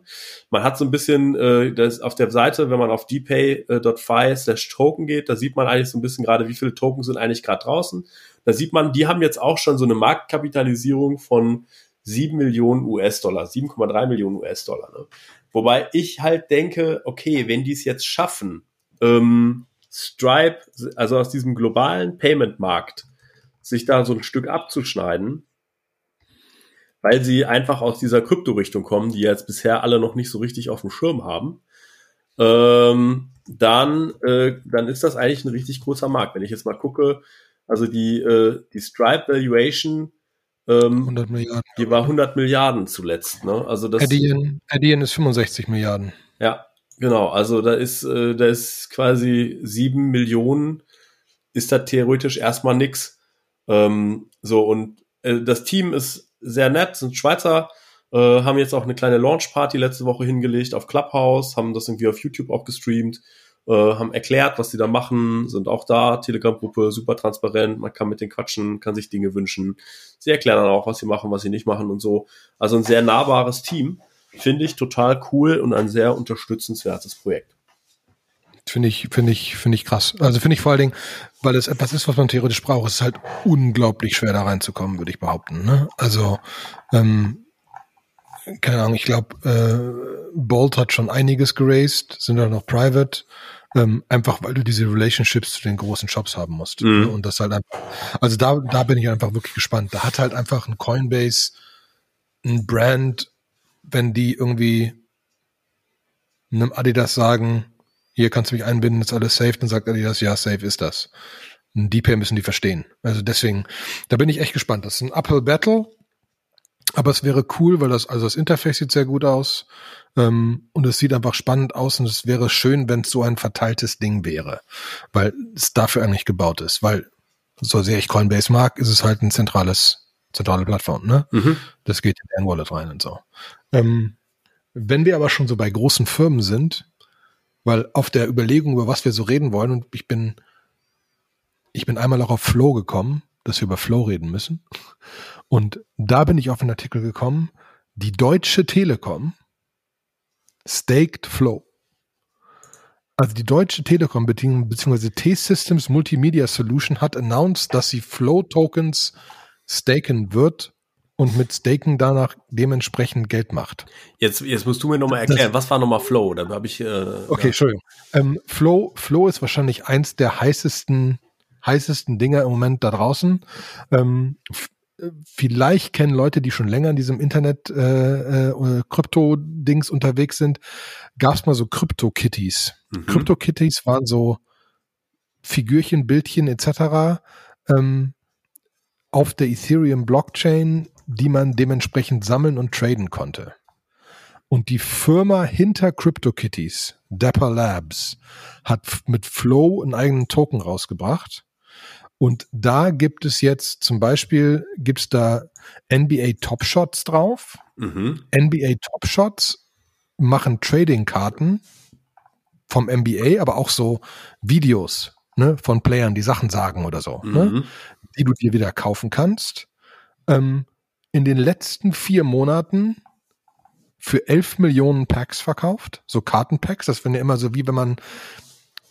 Man hat so ein bisschen äh, das auf der Seite, wenn man auf dpay.fi slash Token geht, da sieht man eigentlich so ein bisschen gerade, wie viele Token sind eigentlich gerade draußen. Da sieht man, die haben jetzt auch schon so eine Marktkapitalisierung von 7 Millionen US-Dollar, 7,3 Millionen US-Dollar. Ne? Wobei ich halt denke, okay, wenn die es jetzt schaffen, ähm, Stripe, also aus diesem globalen Payment-Markt, sich da so ein Stück abzuschneiden, weil sie einfach aus dieser Krypto-Richtung kommen, die jetzt bisher alle noch nicht so richtig auf dem Schirm haben, ähm, dann, äh, dann ist das eigentlich ein richtig großer Markt. Wenn ich jetzt mal gucke, also die, äh, die Stripe Valuation, ähm, 100 Milliarden. die war 100 Milliarden zuletzt. Ne? Also das, Adyen, Adyen ist 65 Milliarden. Ja, genau. Also da ist, äh, da ist quasi 7 Millionen, ist da theoretisch erstmal nix. Ähm, so, und äh, das Team ist sehr nett, sind Schweizer, äh, haben jetzt auch eine kleine Launch-Party letzte Woche hingelegt auf Clubhouse, haben das irgendwie auf YouTube auch gestreamt, äh, haben erklärt, was die da machen, sind auch da, Telegram-Gruppe, super transparent, man kann mit denen quatschen, kann sich Dinge wünschen. Sie erklären dann auch, was sie machen, was sie nicht machen und so. Also ein sehr nahbares Team. Finde ich total cool und ein sehr unterstützenswertes Projekt. Finde ich, finde ich, finde ich krass. Also finde ich vor allen Dingen, weil es etwas ist, was man theoretisch braucht. Es ist halt unglaublich schwer da reinzukommen, würde ich behaupten. Ne? Also, ähm, keine Ahnung, ich glaube, äh, Bolt hat schon einiges geraced, sind auch noch private. Ähm, einfach weil du diese Relationships zu den großen Shops haben musst. Mhm. Ne? Und das halt einfach, also da, da bin ich einfach wirklich gespannt. Da hat halt einfach ein Coinbase, ein Brand, wenn die irgendwie einem Adidas sagen, hier kannst du mich einbinden, ist alles safe, dann sagt er dir das, ja, safe ist das. Ein DPay müssen die verstehen. Also deswegen, da bin ich echt gespannt. Das ist ein Uphill Battle, aber es wäre cool, weil das, also das Interface sieht sehr gut aus ähm, und es sieht einfach spannend aus und es wäre schön, wenn es so ein verteiltes Ding wäre, weil es dafür eigentlich gebaut ist. Weil so sehr ich Coinbase mag, ist es halt ein zentrales, zentrale Plattform, ne? Mhm. Das geht in deren Wallet rein und so. Ähm, wenn wir aber schon so bei großen Firmen sind, weil auf der Überlegung, über was wir so reden wollen, und ich bin, ich bin einmal auch auf Flow gekommen, dass wir über Flow reden müssen. Und da bin ich auf einen Artikel gekommen, die Deutsche Telekom staked Flow. Also die Deutsche Telekom bzw. T-Systems Multimedia Solution hat announced, dass sie Flow Tokens staken wird und mit Staken danach dementsprechend Geld macht. Jetzt, jetzt musst du mir nochmal erklären, das, was war nochmal Flow? Da habe ich. Äh, okay, ja. Entschuldigung. Ähm, Flow, Flow ist wahrscheinlich eins der heißesten, heißesten Dinge im Moment da draußen. Ähm, vielleicht kennen Leute, die schon länger in diesem Internet äh, äh, Krypto-Dings unterwegs sind, gab es mal so Krypto-Kitties. Mhm. Krypto-Kitties waren so Figürchen, Bildchen etc. Ähm, auf der Ethereum Blockchain, die man dementsprechend sammeln und traden konnte. Und die Firma hinter CryptoKitties, Dapper Labs, hat mit Flow einen eigenen Token rausgebracht. Und da gibt es jetzt zum Beispiel, gibt es da NBA Top Shots drauf. Mhm. NBA Top Shots machen Trading-Karten vom NBA, aber auch so Videos ne, von Playern, die Sachen sagen oder so, ne, mhm. ne, die du dir wieder kaufen kannst. Ähm, in den letzten vier Monaten für 11 Millionen Packs verkauft, so Kartenpacks. Das finde ich immer so wie wenn man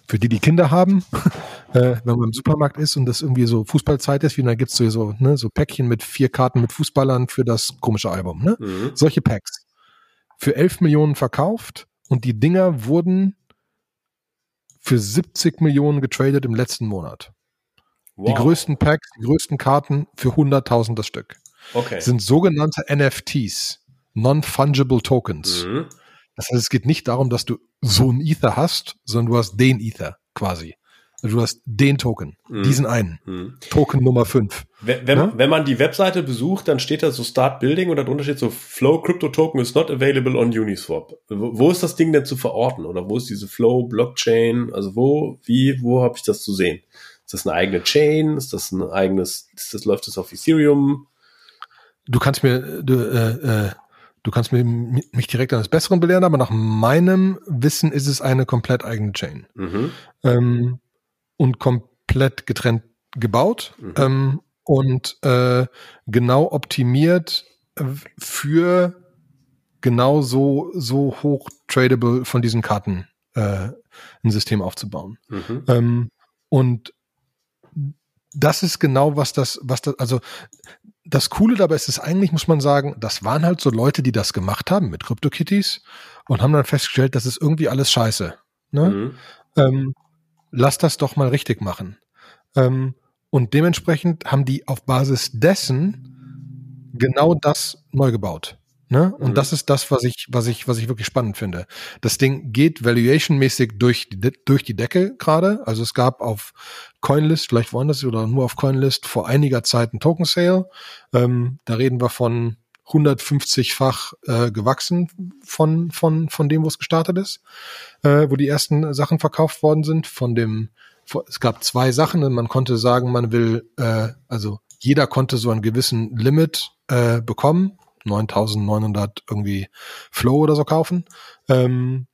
für die, die Kinder haben, äh, wenn man im Supermarkt ist und das irgendwie so Fußballzeit ist, wie dann gibt's so, so, ne, so Päckchen mit vier Karten mit Fußballern für das komische Album. Ne? Mhm. Solche Packs. Für 11 Millionen verkauft und die Dinger wurden für 70 Millionen getradet im letzten Monat. Wow. Die größten Packs, die größten Karten für 100.000 das Stück. Okay. sind sogenannte NFTs, Non-Fungible Tokens. Mhm. Das heißt, es geht nicht darum, dass du so einen Ether hast, sondern du hast den Ether quasi. Also du hast den Token, mhm. diesen einen. Mhm. Token Nummer 5. Wenn, wenn, ja? wenn, man die Webseite besucht, dann steht da so Start Building und darunter steht so Flow Crypto Token is not available on Uniswap. Wo, wo ist das Ding denn zu verorten? Oder wo ist diese Flow Blockchain? Also wo, wie, wo habe ich das zu sehen? Ist das eine eigene Chain? Ist das ein eigenes, ist das, läuft das auf Ethereum? Du kannst mir, du, äh, äh, Du kannst mir, mich direkt eines Besseren belehren, aber nach meinem Wissen ist es eine komplett eigene Chain. Mhm. Ähm, und komplett getrennt gebaut mhm. ähm, und äh, genau optimiert für genau so, so hoch tradable von diesen Karten äh, ein System aufzubauen. Mhm. Ähm, und das ist genau was das, was das, also das Coole dabei ist es eigentlich, muss man sagen, das waren halt so Leute, die das gemacht haben mit CryptoKitties und haben dann festgestellt, das ist irgendwie alles scheiße. Ne? Mhm. Ähm, lass das doch mal richtig machen. Ähm, und dementsprechend haben die auf Basis dessen genau das neu gebaut. Ne? Und mhm. das ist das, was ich, was ich, was ich wirklich spannend finde. Das Ding geht valuationmäßig durch die, durch die Decke gerade. Also es gab auf Coinlist, vielleicht woanders oder nur auf Coinlist vor einiger Zeit ein Token Sale. Ähm, da reden wir von 150-fach äh, gewachsen von, von, von dem, wo es gestartet ist, äh, wo die ersten Sachen verkauft worden sind. Von dem, es gab zwei Sachen. Man konnte sagen, man will, äh, also jeder konnte so einen gewissen Limit äh, bekommen 9900 irgendwie Flow oder so kaufen ähm,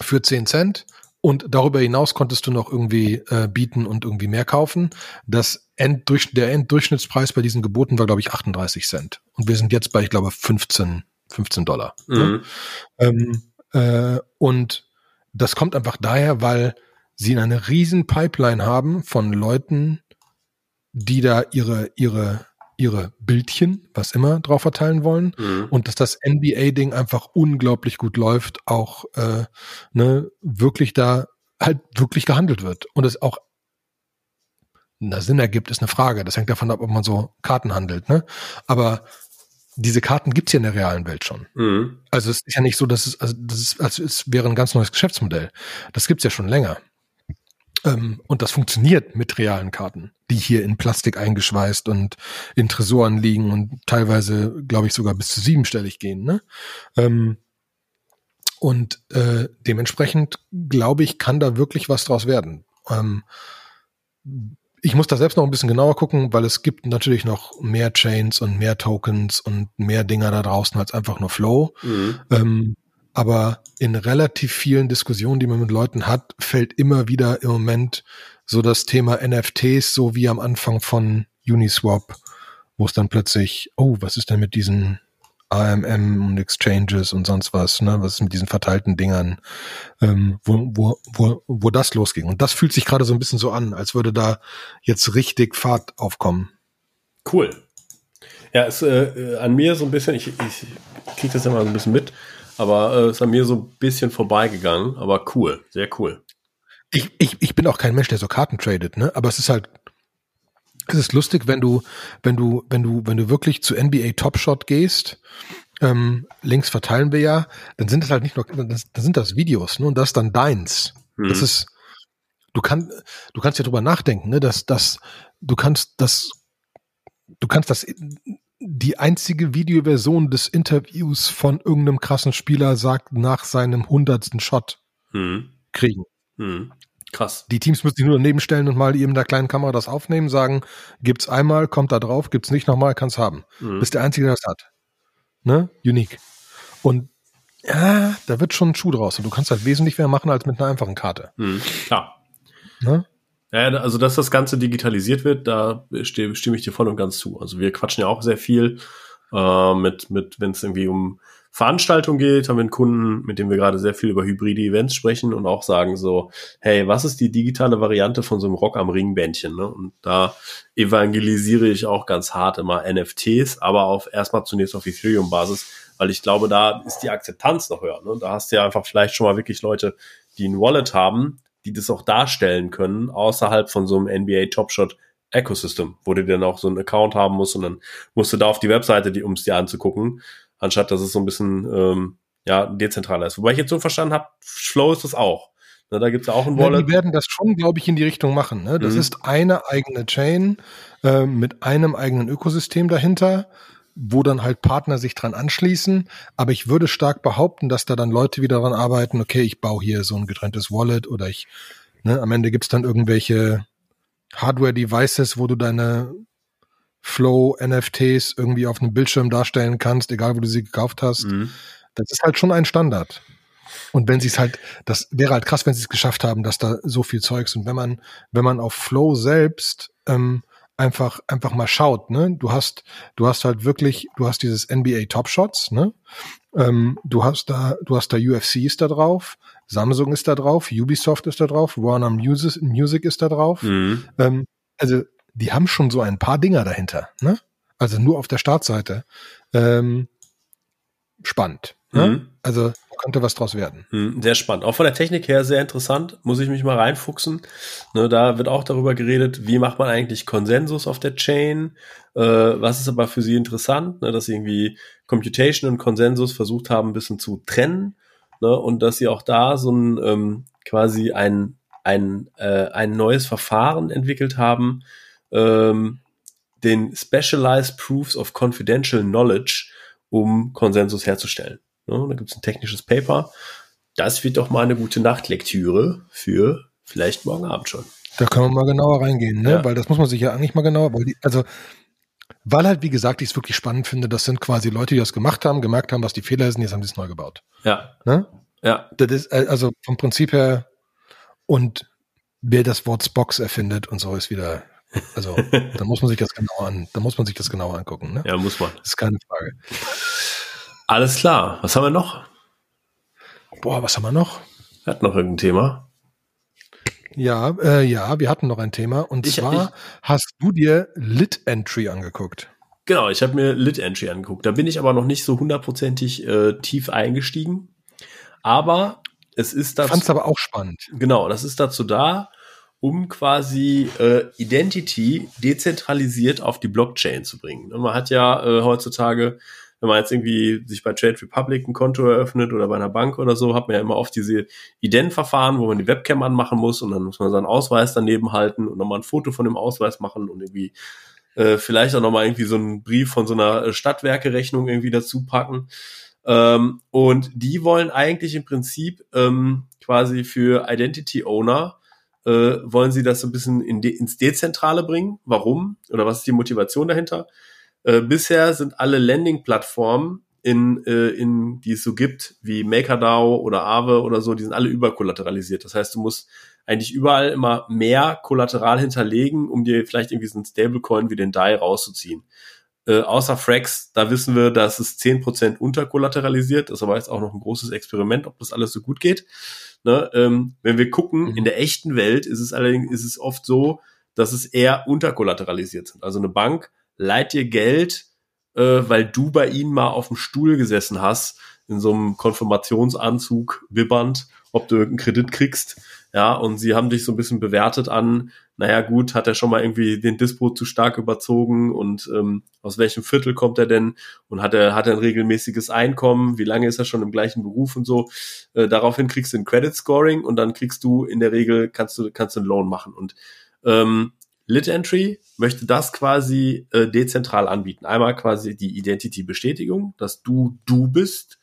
für 10 Cent. Und darüber hinaus konntest du noch irgendwie äh, bieten und irgendwie mehr kaufen. Das Enddurch der Enddurchschnittspreis bei diesen Geboten war, glaube ich, 38 Cent. Und wir sind jetzt bei, ich glaube, 15, 15 Dollar. Mhm. Ne? Ähm, äh, und das kommt einfach daher, weil sie eine riesen Pipeline haben von Leuten, die da ihre, ihre ihre Bildchen, was immer, drauf verteilen wollen mhm. und dass das NBA-Ding einfach unglaublich gut läuft, auch äh, ne, wirklich da halt wirklich gehandelt wird und es auch na, Sinn ergibt, ist eine Frage. Das hängt davon ab, ob man so Karten handelt, ne? Aber diese Karten gibt's ja in der realen Welt schon. Mhm. Also es ist ja nicht so, dass es, also das ist, also es wäre ein ganz neues Geschäftsmodell. Das gibt's ja schon länger. Ähm, und das funktioniert mit realen Karten, die hier in Plastik eingeschweißt und in Tresoren liegen und teilweise, glaube ich, sogar bis zu siebenstellig gehen. Ne? Ähm, und äh, dementsprechend, glaube ich, kann da wirklich was draus werden. Ähm, ich muss da selbst noch ein bisschen genauer gucken, weil es gibt natürlich noch mehr Chains und mehr Tokens und mehr Dinger da draußen als einfach nur Flow. Mhm. Ähm, aber in relativ vielen Diskussionen, die man mit Leuten hat, fällt immer wieder im Moment so das Thema NFTs, so wie am Anfang von Uniswap, wo es dann plötzlich, oh, was ist denn mit diesen AMM und Exchanges und sonst was, ne? Was ist mit diesen verteilten Dingern, ähm, wo, wo, wo, wo das losging. Und das fühlt sich gerade so ein bisschen so an, als würde da jetzt richtig Fahrt aufkommen. Cool. Ja, es äh, an mir so ein bisschen, ich, ich kriege das immer so ein bisschen mit aber äh, ist an mir so ein bisschen vorbeigegangen. Aber cool, sehr cool. Ich, ich, ich bin auch kein Mensch, der so Karten tradet, ne? Aber es ist halt, es ist lustig, wenn du, wenn du, wenn du, wenn du wirklich zu NBA Top Shot gehst, ähm, links verteilen wir ja, dann sind das halt nicht nur, dann sind das Videos, ne? Und das ist dann deins. Mhm. Das ist, du kannst, du kannst ja drüber nachdenken, ne? Dass, dass, du kannst das, du kannst das die einzige Videoversion des Interviews von irgendeinem krassen Spieler sagt nach seinem hundertsten Shot Hm. kriegen. Hm. Krass. Die Teams müssen sich nur daneben stellen und mal eben mit der kleinen Kamera das aufnehmen, sagen, gibt's einmal, kommt da drauf, gibt's nicht nochmal, kann's haben. Hm. Bist der Einzige, der das hat. Ne? Unique. Und ja, da wird schon ein Schuh draus. Und du kannst halt wesentlich mehr machen als mit einer einfachen Karte. Hm. Klar. Ne? Ja, also dass das Ganze digitalisiert wird, da stimme, ich dir voll und ganz zu. Also wir quatschen ja auch sehr viel äh, mit, mit wenn es irgendwie um Veranstaltungen geht, haben wir einen Kunden, mit dem wir gerade sehr viel über hybride Events sprechen und auch sagen so, hey, was ist die digitale Variante von so einem Rock am Ring-Bändchen? Ne? Und da evangelisiere ich auch ganz hart immer NFTs, aber auf erstmal zunächst auf Ethereum-Basis, weil ich glaube, da ist die Akzeptanz noch höher. Ne? Da hast du ja einfach vielleicht schon mal wirklich Leute, die ein Wallet haben, die das auch darstellen können, außerhalb von so einem NBA Topshot Ecosystem, wo du dann auch so einen Account haben musst und dann musst du da auf die Webseite, die, um es dir anzugucken, anstatt dass es so ein bisschen ähm, ja, dezentraler ist. Wobei ich jetzt so verstanden habe, Flow ist das auch. Ne, da gibt es ja auch ein Ja, Wallet. die werden das schon, glaube ich, in die Richtung machen. Ne? Das Mhm. ist eine eigene Chain äh, mit einem eigenen Ökosystem dahinter, wo dann halt Partner sich dran anschließen. Aber ich würde stark behaupten, dass da dann Leute wieder daran arbeiten, okay, ich baue hier so ein getrenntes Wallet oder ich, ne, am Ende gibt's dann irgendwelche Hardware-Devices, wo du deine Flow-NFTs irgendwie auf einem Bildschirm darstellen kannst, egal wo du sie gekauft hast. Mhm. Das ist halt schon ein Standard. Und wenn sie es halt, das wäre halt krass, wenn sie es geschafft haben, dass da so viel Zeugs und wenn man, wenn man auf Flow selbst ähm, einfach einfach mal schaut, ne, du hast, du hast halt wirklich, du hast dieses NBA Top Shots, ne, ähm, du hast da, du hast da UFC ist da drauf, Samsung ist da drauf, Ubisoft ist da drauf, Warner Music, Music ist da drauf, Mhm. ähm, also die haben schon so ein paar Dinger dahinter, ne? Also nur auf der Startseite. Ähm, spannend. Ne? Mhm. Also könnte was draus werden. Hm, Sehr spannend. Auch von der Technik her sehr interessant. Muss ich mich mal reinfuchsen. Ne, da wird auch darüber geredet, wie macht man eigentlich Konsensus auf der Chain? Äh, was ist aber für sie interessant, ne, dass sie irgendwie Computation und Konsensus versucht haben, ein bisschen zu trennen. Ne, und dass sie auch da so ein ähm, quasi ein, ein, äh, ein neues Verfahren entwickelt haben, ähm, den Specialized Proofs of Confidential Knowledge, um Konsensus herzustellen. Ne, da gibt es ein technisches Paper. Das wird doch mal eine gute Nachtlektüre für vielleicht morgen Abend schon. Da können wir mal genauer reingehen, ne? Ja. Weil das muss man sich ja eigentlich mal genauer, weil die, also weil halt, wie gesagt, ich es wirklich spannend finde, das sind quasi Leute, die das gemacht haben, gemerkt haben, was die Fehler sind, jetzt haben sie es neu gebaut. Ja, Ne? ja, Das ist äh, also vom Prinzip her und wer das Wort Spox erfindet und so ist wieder, also da muss man sich das genauer an, da muss man sich das genauer angucken, ne? ja, muss man. Das ist keine Frage. Alles klar. Was haben wir noch? Boah, was haben wir noch? Hat noch irgendein Thema? Ja, äh, ja, wir hatten noch ein Thema und Ich- zwar ich- hast du dir Lit Entry angeguckt. Genau, ich habe mir Lit Entry angeguckt. Da bin ich aber noch nicht so hundertprozentig äh, tief eingestiegen. Aber es ist dazu, Fand's aber auch spannend. genau, das ist dazu da, um quasi äh, Identity dezentralisiert auf die Blockchain zu bringen. Und Man hat ja äh, heutzutage, wenn man jetzt irgendwie sich bei Trade Republic ein Konto eröffnet oder bei einer Bank oder so, hat man ja immer oft diese Ident-Verfahren, wo man die Webcam anmachen muss und dann muss man seinen Ausweis daneben halten und nochmal ein Foto von dem Ausweis machen und irgendwie äh, vielleicht auch nochmal irgendwie so einen Brief von so einer äh, Stadtwerke-Rechnung irgendwie dazu packen. Ähm, und die wollen eigentlich im Prinzip ähm, quasi für Identity Owner äh, wollen sie das so ein bisschen in de ins Dezentrale bringen. Warum? Oder was ist die Motivation dahinter? Äh, bisher sind alle Landing-Plattformen, in, äh, in, die es so gibt, wie MakerDAO oder Aave oder so, die sind alle überkollateralisiert. Das heißt, du musst eigentlich überall immer mehr Kollateral hinterlegen, um dir vielleicht irgendwie so einen Stablecoin wie den DAI rauszuziehen. Äh, außer Frax, da wissen wir, dass es 10% unterkollateralisiert. Das ist aber jetzt auch noch ein großes Experiment, ob das alles so gut geht. Ne? Ähm, wenn wir gucken, Mhm. in der echten Welt ist es allerdings ist es oft so, dass es eher unterkollateralisiert sind. Also eine Bank leiht dir Geld, äh, weil du bei ihnen mal auf dem Stuhl gesessen hast, in so einem Konfirmationsanzug bibbernd, ob du irgendeinen Kredit kriegst. Ja, und sie haben dich so ein bisschen bewertet an, naja gut, hat er schon mal irgendwie den Dispo zu stark überzogen und ähm, aus welchem Viertel kommt er denn und hat er, hat er ein regelmäßiges Einkommen, wie lange ist er schon im gleichen Beruf und so. Äh, daraufhin kriegst du ein Credit Scoring und dann kriegst du in der Regel, kannst du, kannst du einen Loan machen. Und ähm, LitEntry möchte das quasi äh, dezentral anbieten. Einmal quasi die Identity-Bestätigung, dass du du bist,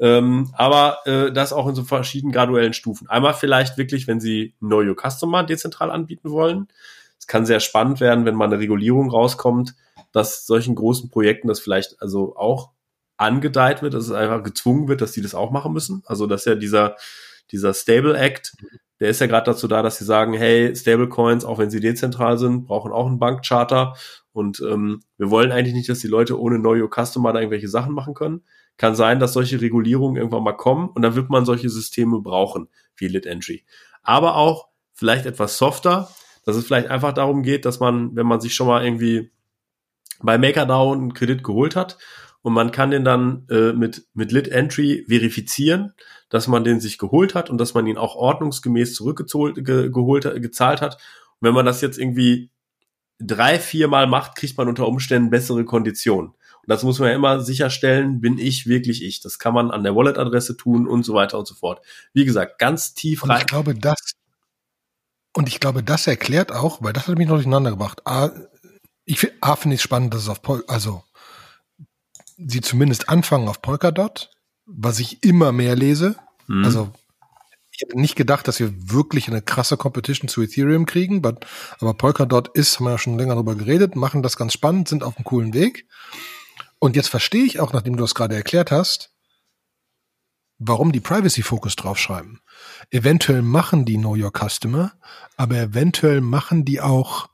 ähm, aber äh, das auch in so verschiedenen graduellen Stufen. Einmal vielleicht wirklich, wenn sie Know Your Customer dezentral anbieten wollen. Es kann sehr spannend werden, wenn mal eine Regulierung rauskommt, dass solchen großen Projekten das vielleicht also auch angedeiht wird, dass es einfach gezwungen wird, dass die das auch machen müssen. Also dass ja dieser dieser Stable Act, der ist ja gerade dazu da, dass sie sagen, hey, Stablecoins, auch wenn sie dezentral sind, brauchen auch einen Bankcharter und ähm, wir wollen eigentlich nicht, dass die Leute ohne Know Your Customer da irgendwelche Sachen machen können. Kann sein, dass solche Regulierungen irgendwann mal kommen und dann wird man solche Systeme brauchen, wie LitEntry. Aber auch vielleicht etwas softer, dass es vielleicht einfach darum geht, dass man, wenn man sich schon mal irgendwie bei MakerDAO einen Kredit geholt hat und man kann den dann äh, mit, mit LitEntry verifizieren, dass man den sich geholt hat und dass man ihn auch ordnungsgemäß zurückgeholt, ge, geholt, gezahlt hat. Und wenn man das jetzt irgendwie drei, viermal macht, kriegt man unter Umständen bessere Konditionen. Und das muss man ja immer sicherstellen, bin ich wirklich ich. Das kann man an der Wallet-Adresse tun und so weiter und so fort. Wie gesagt, ganz tief rein. Und ich glaube, das, und ich glaube, das erklärt auch, weil das hat mich noch durcheinander gebracht. A, ich A, finde ich spannend, dass es auf, Pol also, sie zumindest anfangen auf Polkadot, was ich immer mehr lese. Mhm. Also, ich hätte nicht gedacht, dass wir wirklich eine krasse Competition zu Ethereum kriegen, but, aber Polkadot ist, haben wir ja schon länger darüber geredet, machen das ganz spannend, sind auf einem coolen Weg. Und jetzt verstehe ich auch, nachdem du das gerade erklärt hast, warum die Privacy Focus draufschreiben. Eventuell machen die Know Your Customer, aber eventuell machen die auch,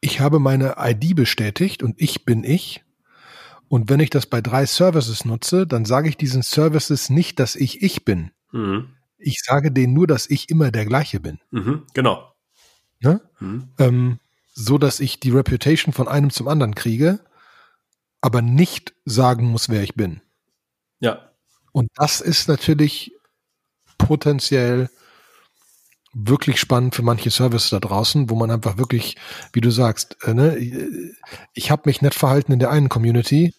ich habe meine ID bestätigt und ich bin ich. Und wenn ich das bei drei Services nutze, dann sage ich diesen Services nicht, dass ich ich bin. Mhm. Ich sage denen nur, dass ich immer der gleiche bin. Mhm, genau. Ne? Mhm. Ähm, so dass ich die Reputation von einem zum anderen kriege aber nicht sagen muss, wer ich bin. Ja. Und das ist natürlich potenziell wirklich spannend für manche Services da draußen, wo man einfach wirklich, wie du sagst, äh, ne, ich habe mich nett verhalten in der einen Community,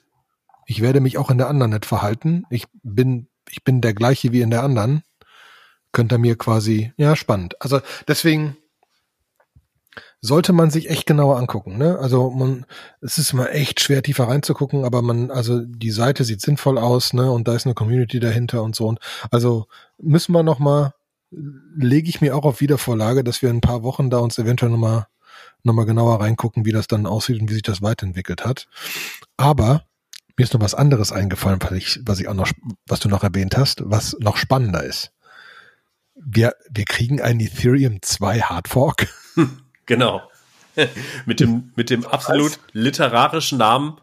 ich werde mich auch in der anderen nett verhalten. Ich bin, ich bin der gleiche wie in der anderen. Könnte mir quasi, ja, spannend. Also deswegen, sollte man sich echt genauer angucken. Ne? Also man, es ist immer echt schwer tiefer reinzugucken, aber man, also die Seite sieht sinnvoll aus, ne? Und da ist eine Community dahinter und so. Und also müssen wir noch mal, lege ich mir auch auf Wiedervorlage, dass wir in ein paar Wochen da uns eventuell noch mal, noch mal genauer reingucken, wie das dann aussieht und wie sich das weiterentwickelt hat. Aber mir ist noch was anderes eingefallen, was ich, was ich auch noch, was du noch erwähnt hast, was noch spannender ist. Wir, wir kriegen ein Ethereum 2 Hardfork. Genau. mit dem, mit dem absolut literarischen Namen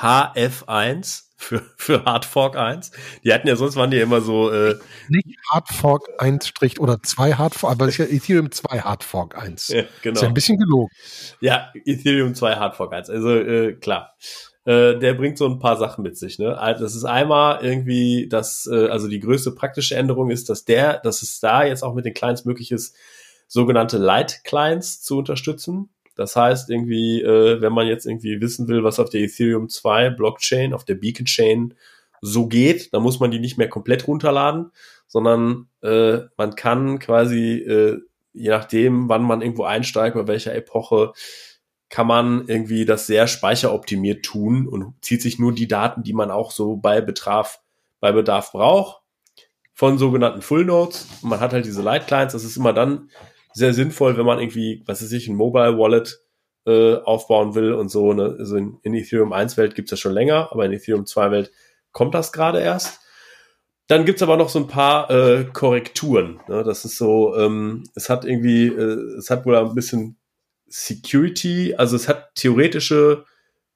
HF1 für, für Hardfork 1. Die hatten ja sonst waren die ja immer so, äh, Nicht Hardfork 1 Strich oder 2 Hardfork, aber ja Ethereum 2 Hardfork 1. Ja, genau. Ist ja ein bisschen gelogen. Ja, Ethereum 2 Hardfork 1. Also, äh, klar. Äh, der bringt so ein paar Sachen mit sich. Ne? Also, das ist einmal irgendwie, dass, äh, also die größte praktische Änderung ist, dass der, dass es da jetzt auch mit den Clients möglich ist, sogenannte Light Clients zu unterstützen. Das heißt irgendwie, äh, wenn man jetzt irgendwie wissen will, was auf der Ethereum 2 Blockchain, auf der Beacon Chain so geht, dann muss man die nicht mehr komplett runterladen, sondern äh, man kann quasi, äh, je nachdem, wann man irgendwo einsteigt, bei welcher Epoche, kann man irgendwie das sehr speicheroptimiert tun und zieht sich nur die Daten, die man auch so bei Betraf, bei Bedarf braucht, von sogenannten Full Nodes. Und man hat halt diese Light Clients, das ist immer dann sehr sinnvoll, wenn man irgendwie, was weiß ich, ein Mobile Wallet äh, aufbauen will und so. Ne? Also in, in Ethereum 1 Welt gibt's das schon länger, aber in Ethereum 2 Welt kommt das gerade erst. Dann gibt's aber noch so ein paar äh, Korrekturen. Ne? Das ist so, ähm, es hat irgendwie, äh, es hat wohl ein bisschen Security, also es hat theoretische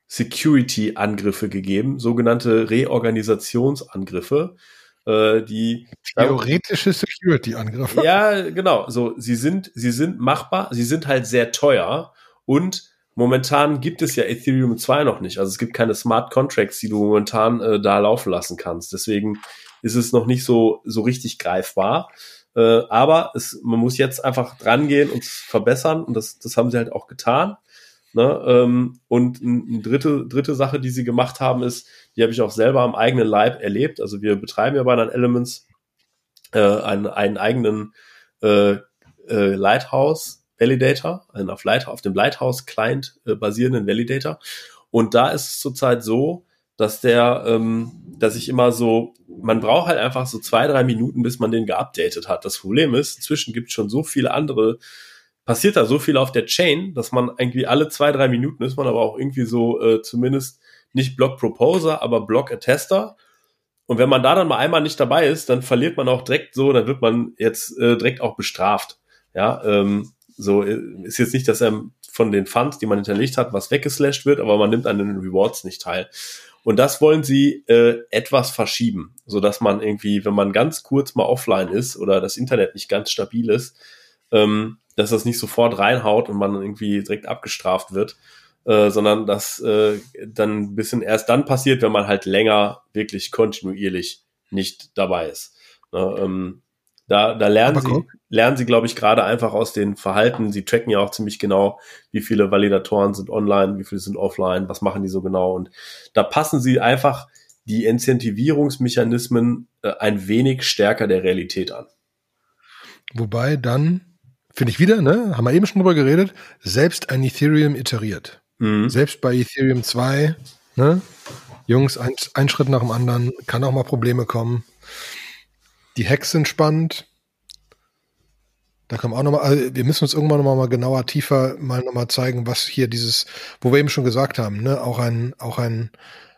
Security-Angriffe gegeben, sogenannte Reorganisationsangriffe äh, die theoretische Security-Angriffe. Ja, genau. So, sie sind, sie sind machbar, sie sind halt sehr teuer und momentan gibt es ja Ethereum 2 noch nicht. Also es gibt keine Smart Contracts, die du momentan äh, da laufen lassen kannst. Deswegen ist es noch nicht so, so richtig greifbar. Äh, aber es, man muss jetzt einfach dran gehen und verbessern und das, das haben sie halt auch getan. Ne? Ähm, und eine dritte, dritte Sache, die sie gemacht haben, ist, die habe ich auch selber am eigenen Leib erlebt. Also wir betreiben ja bei den Elements äh, einen, einen eigenen äh, äh, Lighthouse Validator, einen auf, Light, auf dem Lighthouse-Client äh, basierenden Validator. Und da ist es zurzeit so, dass der, ähm, dass ich immer so, man braucht halt einfach so zwei, drei Minuten, bis man den geupdatet hat. Das Problem ist, inzwischen gibt es schon so viele andere, passiert da so viel auf der Chain, dass man irgendwie alle zwei, drei Minuten ist man aber auch irgendwie so äh, zumindest nicht Block Proposer, aber Block Attester. Und wenn man da dann mal einmal nicht dabei ist, dann verliert man auch direkt so, dann wird man jetzt äh, direkt auch bestraft. Ja, ähm, so äh, ist jetzt nicht, dass er von den Funds, die man hinterlegt hat, was weggeslasht wird, aber man nimmt an den Rewards nicht teil. Und das wollen sie äh, etwas verschieben, so dass man irgendwie, wenn man ganz kurz mal offline ist oder das Internet nicht ganz stabil ist, ähm, dass das nicht sofort reinhaut und man irgendwie direkt abgestraft wird, äh, sondern dass äh, dann ein bisschen erst dann passiert, wenn man halt länger wirklich kontinuierlich nicht dabei ist. Ne, ähm, da, da lernen sie, lernen sie, glaube ich, gerade einfach aus den Verhalten. Sie tracken ja auch ziemlich genau, wie viele Validatoren sind online, wie viele sind offline, was machen die so genau. Und da passen sie einfach die Incentivierungsmechanismen äh, ein wenig stärker der Realität an. Wobei dann, finde ich wieder, ne, haben wir eben schon drüber geredet, selbst ein Ethereum iteriert. Mhm. Selbst bei Ethereum 2, ne, Jungs, ein, ein Schritt nach dem anderen, kann auch mal Probleme kommen. Die Hacks sind spannend. Da kommen auch nochmal, also wir müssen uns irgendwann nochmal mal genauer, tiefer mal nochmal zeigen, was hier dieses, wo wir eben schon gesagt haben, ne, auch ein, auch ein,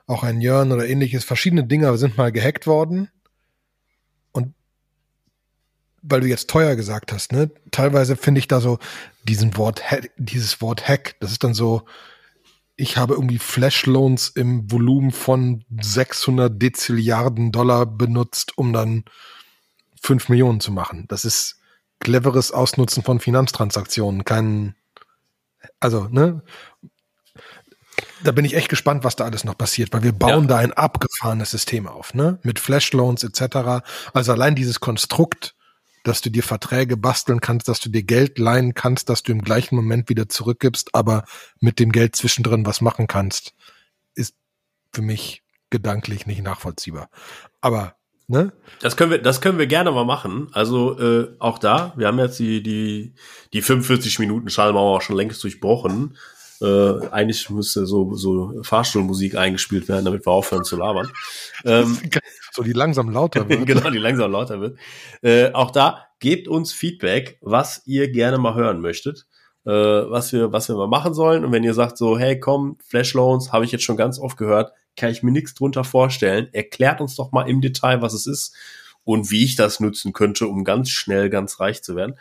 auch ein Jörn oder ähnliches, verschiedene Dinge sind mal gehackt worden. Und weil du jetzt teuer gesagt hast, ne, teilweise finde ich da so diesen Wort, dieses Wort Hack, das ist dann so, ich habe irgendwie Flash Loans im Volumen von 600 Dezilliarden Dollar benutzt, um dann 5 Millionen zu machen. Das ist cleveres Ausnutzen von Finanztransaktionen, kein, also, ne? Da bin ich echt gespannt, was da alles noch passiert, weil wir bauen ja. da ein abgefahrenes System auf, ne? Mit Flashloans etc. Also allein dieses Konstrukt, dass du dir Verträge basteln kannst, dass du dir Geld leihen kannst, dass du im gleichen Moment wieder zurückgibst, aber mit dem Geld zwischendrin was machen kannst, ist für mich gedanklich nicht nachvollziehbar. Aber Ne? Das können wir, das können wir gerne mal machen. Also äh, auch da, wir haben jetzt die die die 45 Minuten Schallmauer schon längst durchbrochen. Äh, eigentlich müsste so so Fahrstuhlmusik eingespielt werden, damit wir aufhören zu labern. Ähm, so die langsam lauter wird. genau, die langsam lauter wird. Äh, auch da gebt uns Feedback, was ihr gerne mal hören möchtet. Äh, was wir was wir mal machen sollen und wenn ihr sagt so hey komm Flash Loans habe ich jetzt schon ganz oft gehört kann ich mir nichts drunter vorstellen. Erklärt uns doch mal im Detail, was es ist und wie ich das nutzen könnte, um ganz schnell ganz reich zu werden.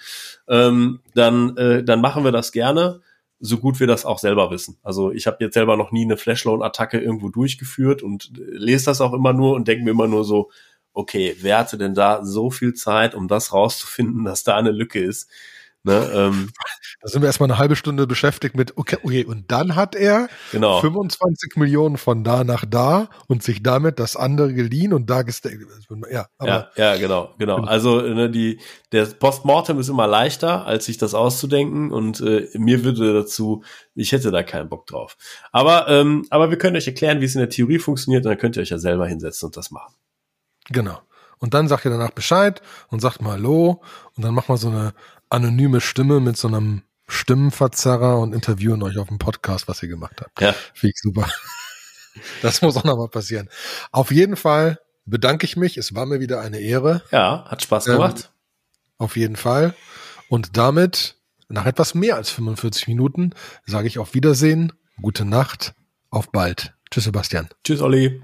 Ähm, dann, äh, dann machen wir das gerne, so gut wir das auch selber wissen. Also ich habe jetzt selber noch nie eine Flashloan-Attacke irgendwo durchgeführt und äh, lese das auch immer nur und denke mir immer nur so, okay, wer hatte denn da so viel Zeit, um das rauszufinden, dass da eine Lücke ist? Ne, ähm, da sind wir erstmal eine halbe Stunde beschäftigt mit, okay, okay, und dann hat er genau. 25 Millionen von da nach da und sich damit das andere geliehen und da gesteckt. Ja, ja, ja, genau, genau. Also ne, die, der Postmortem ist immer leichter, als sich das auszudenken und äh, mir würde dazu, ich hätte da keinen Bock drauf. Aber, ähm, aber wir können euch erklären, wie es in der Theorie funktioniert und dann könnt ihr euch ja selber hinsetzen und das machen. Genau. Und dann sagt ihr danach Bescheid und sagt mal Hallo und dann machen wir so eine anonyme Stimme mit so einem Stimmenverzerrer und interviewen euch auf dem Podcast, was ihr gemacht habt. Ja. Finde ich super. Das muss auch nochmal passieren. Auf jeden Fall bedanke ich mich. Es war mir wieder eine Ehre. Ja, hat Spaß gemacht. Ähm, auf jeden Fall. Und damit, nach etwas mehr als 45 Minuten, sage ich auf Wiedersehen, gute Nacht, auf bald. Tschüss, Sebastian. Tschüss, Olli.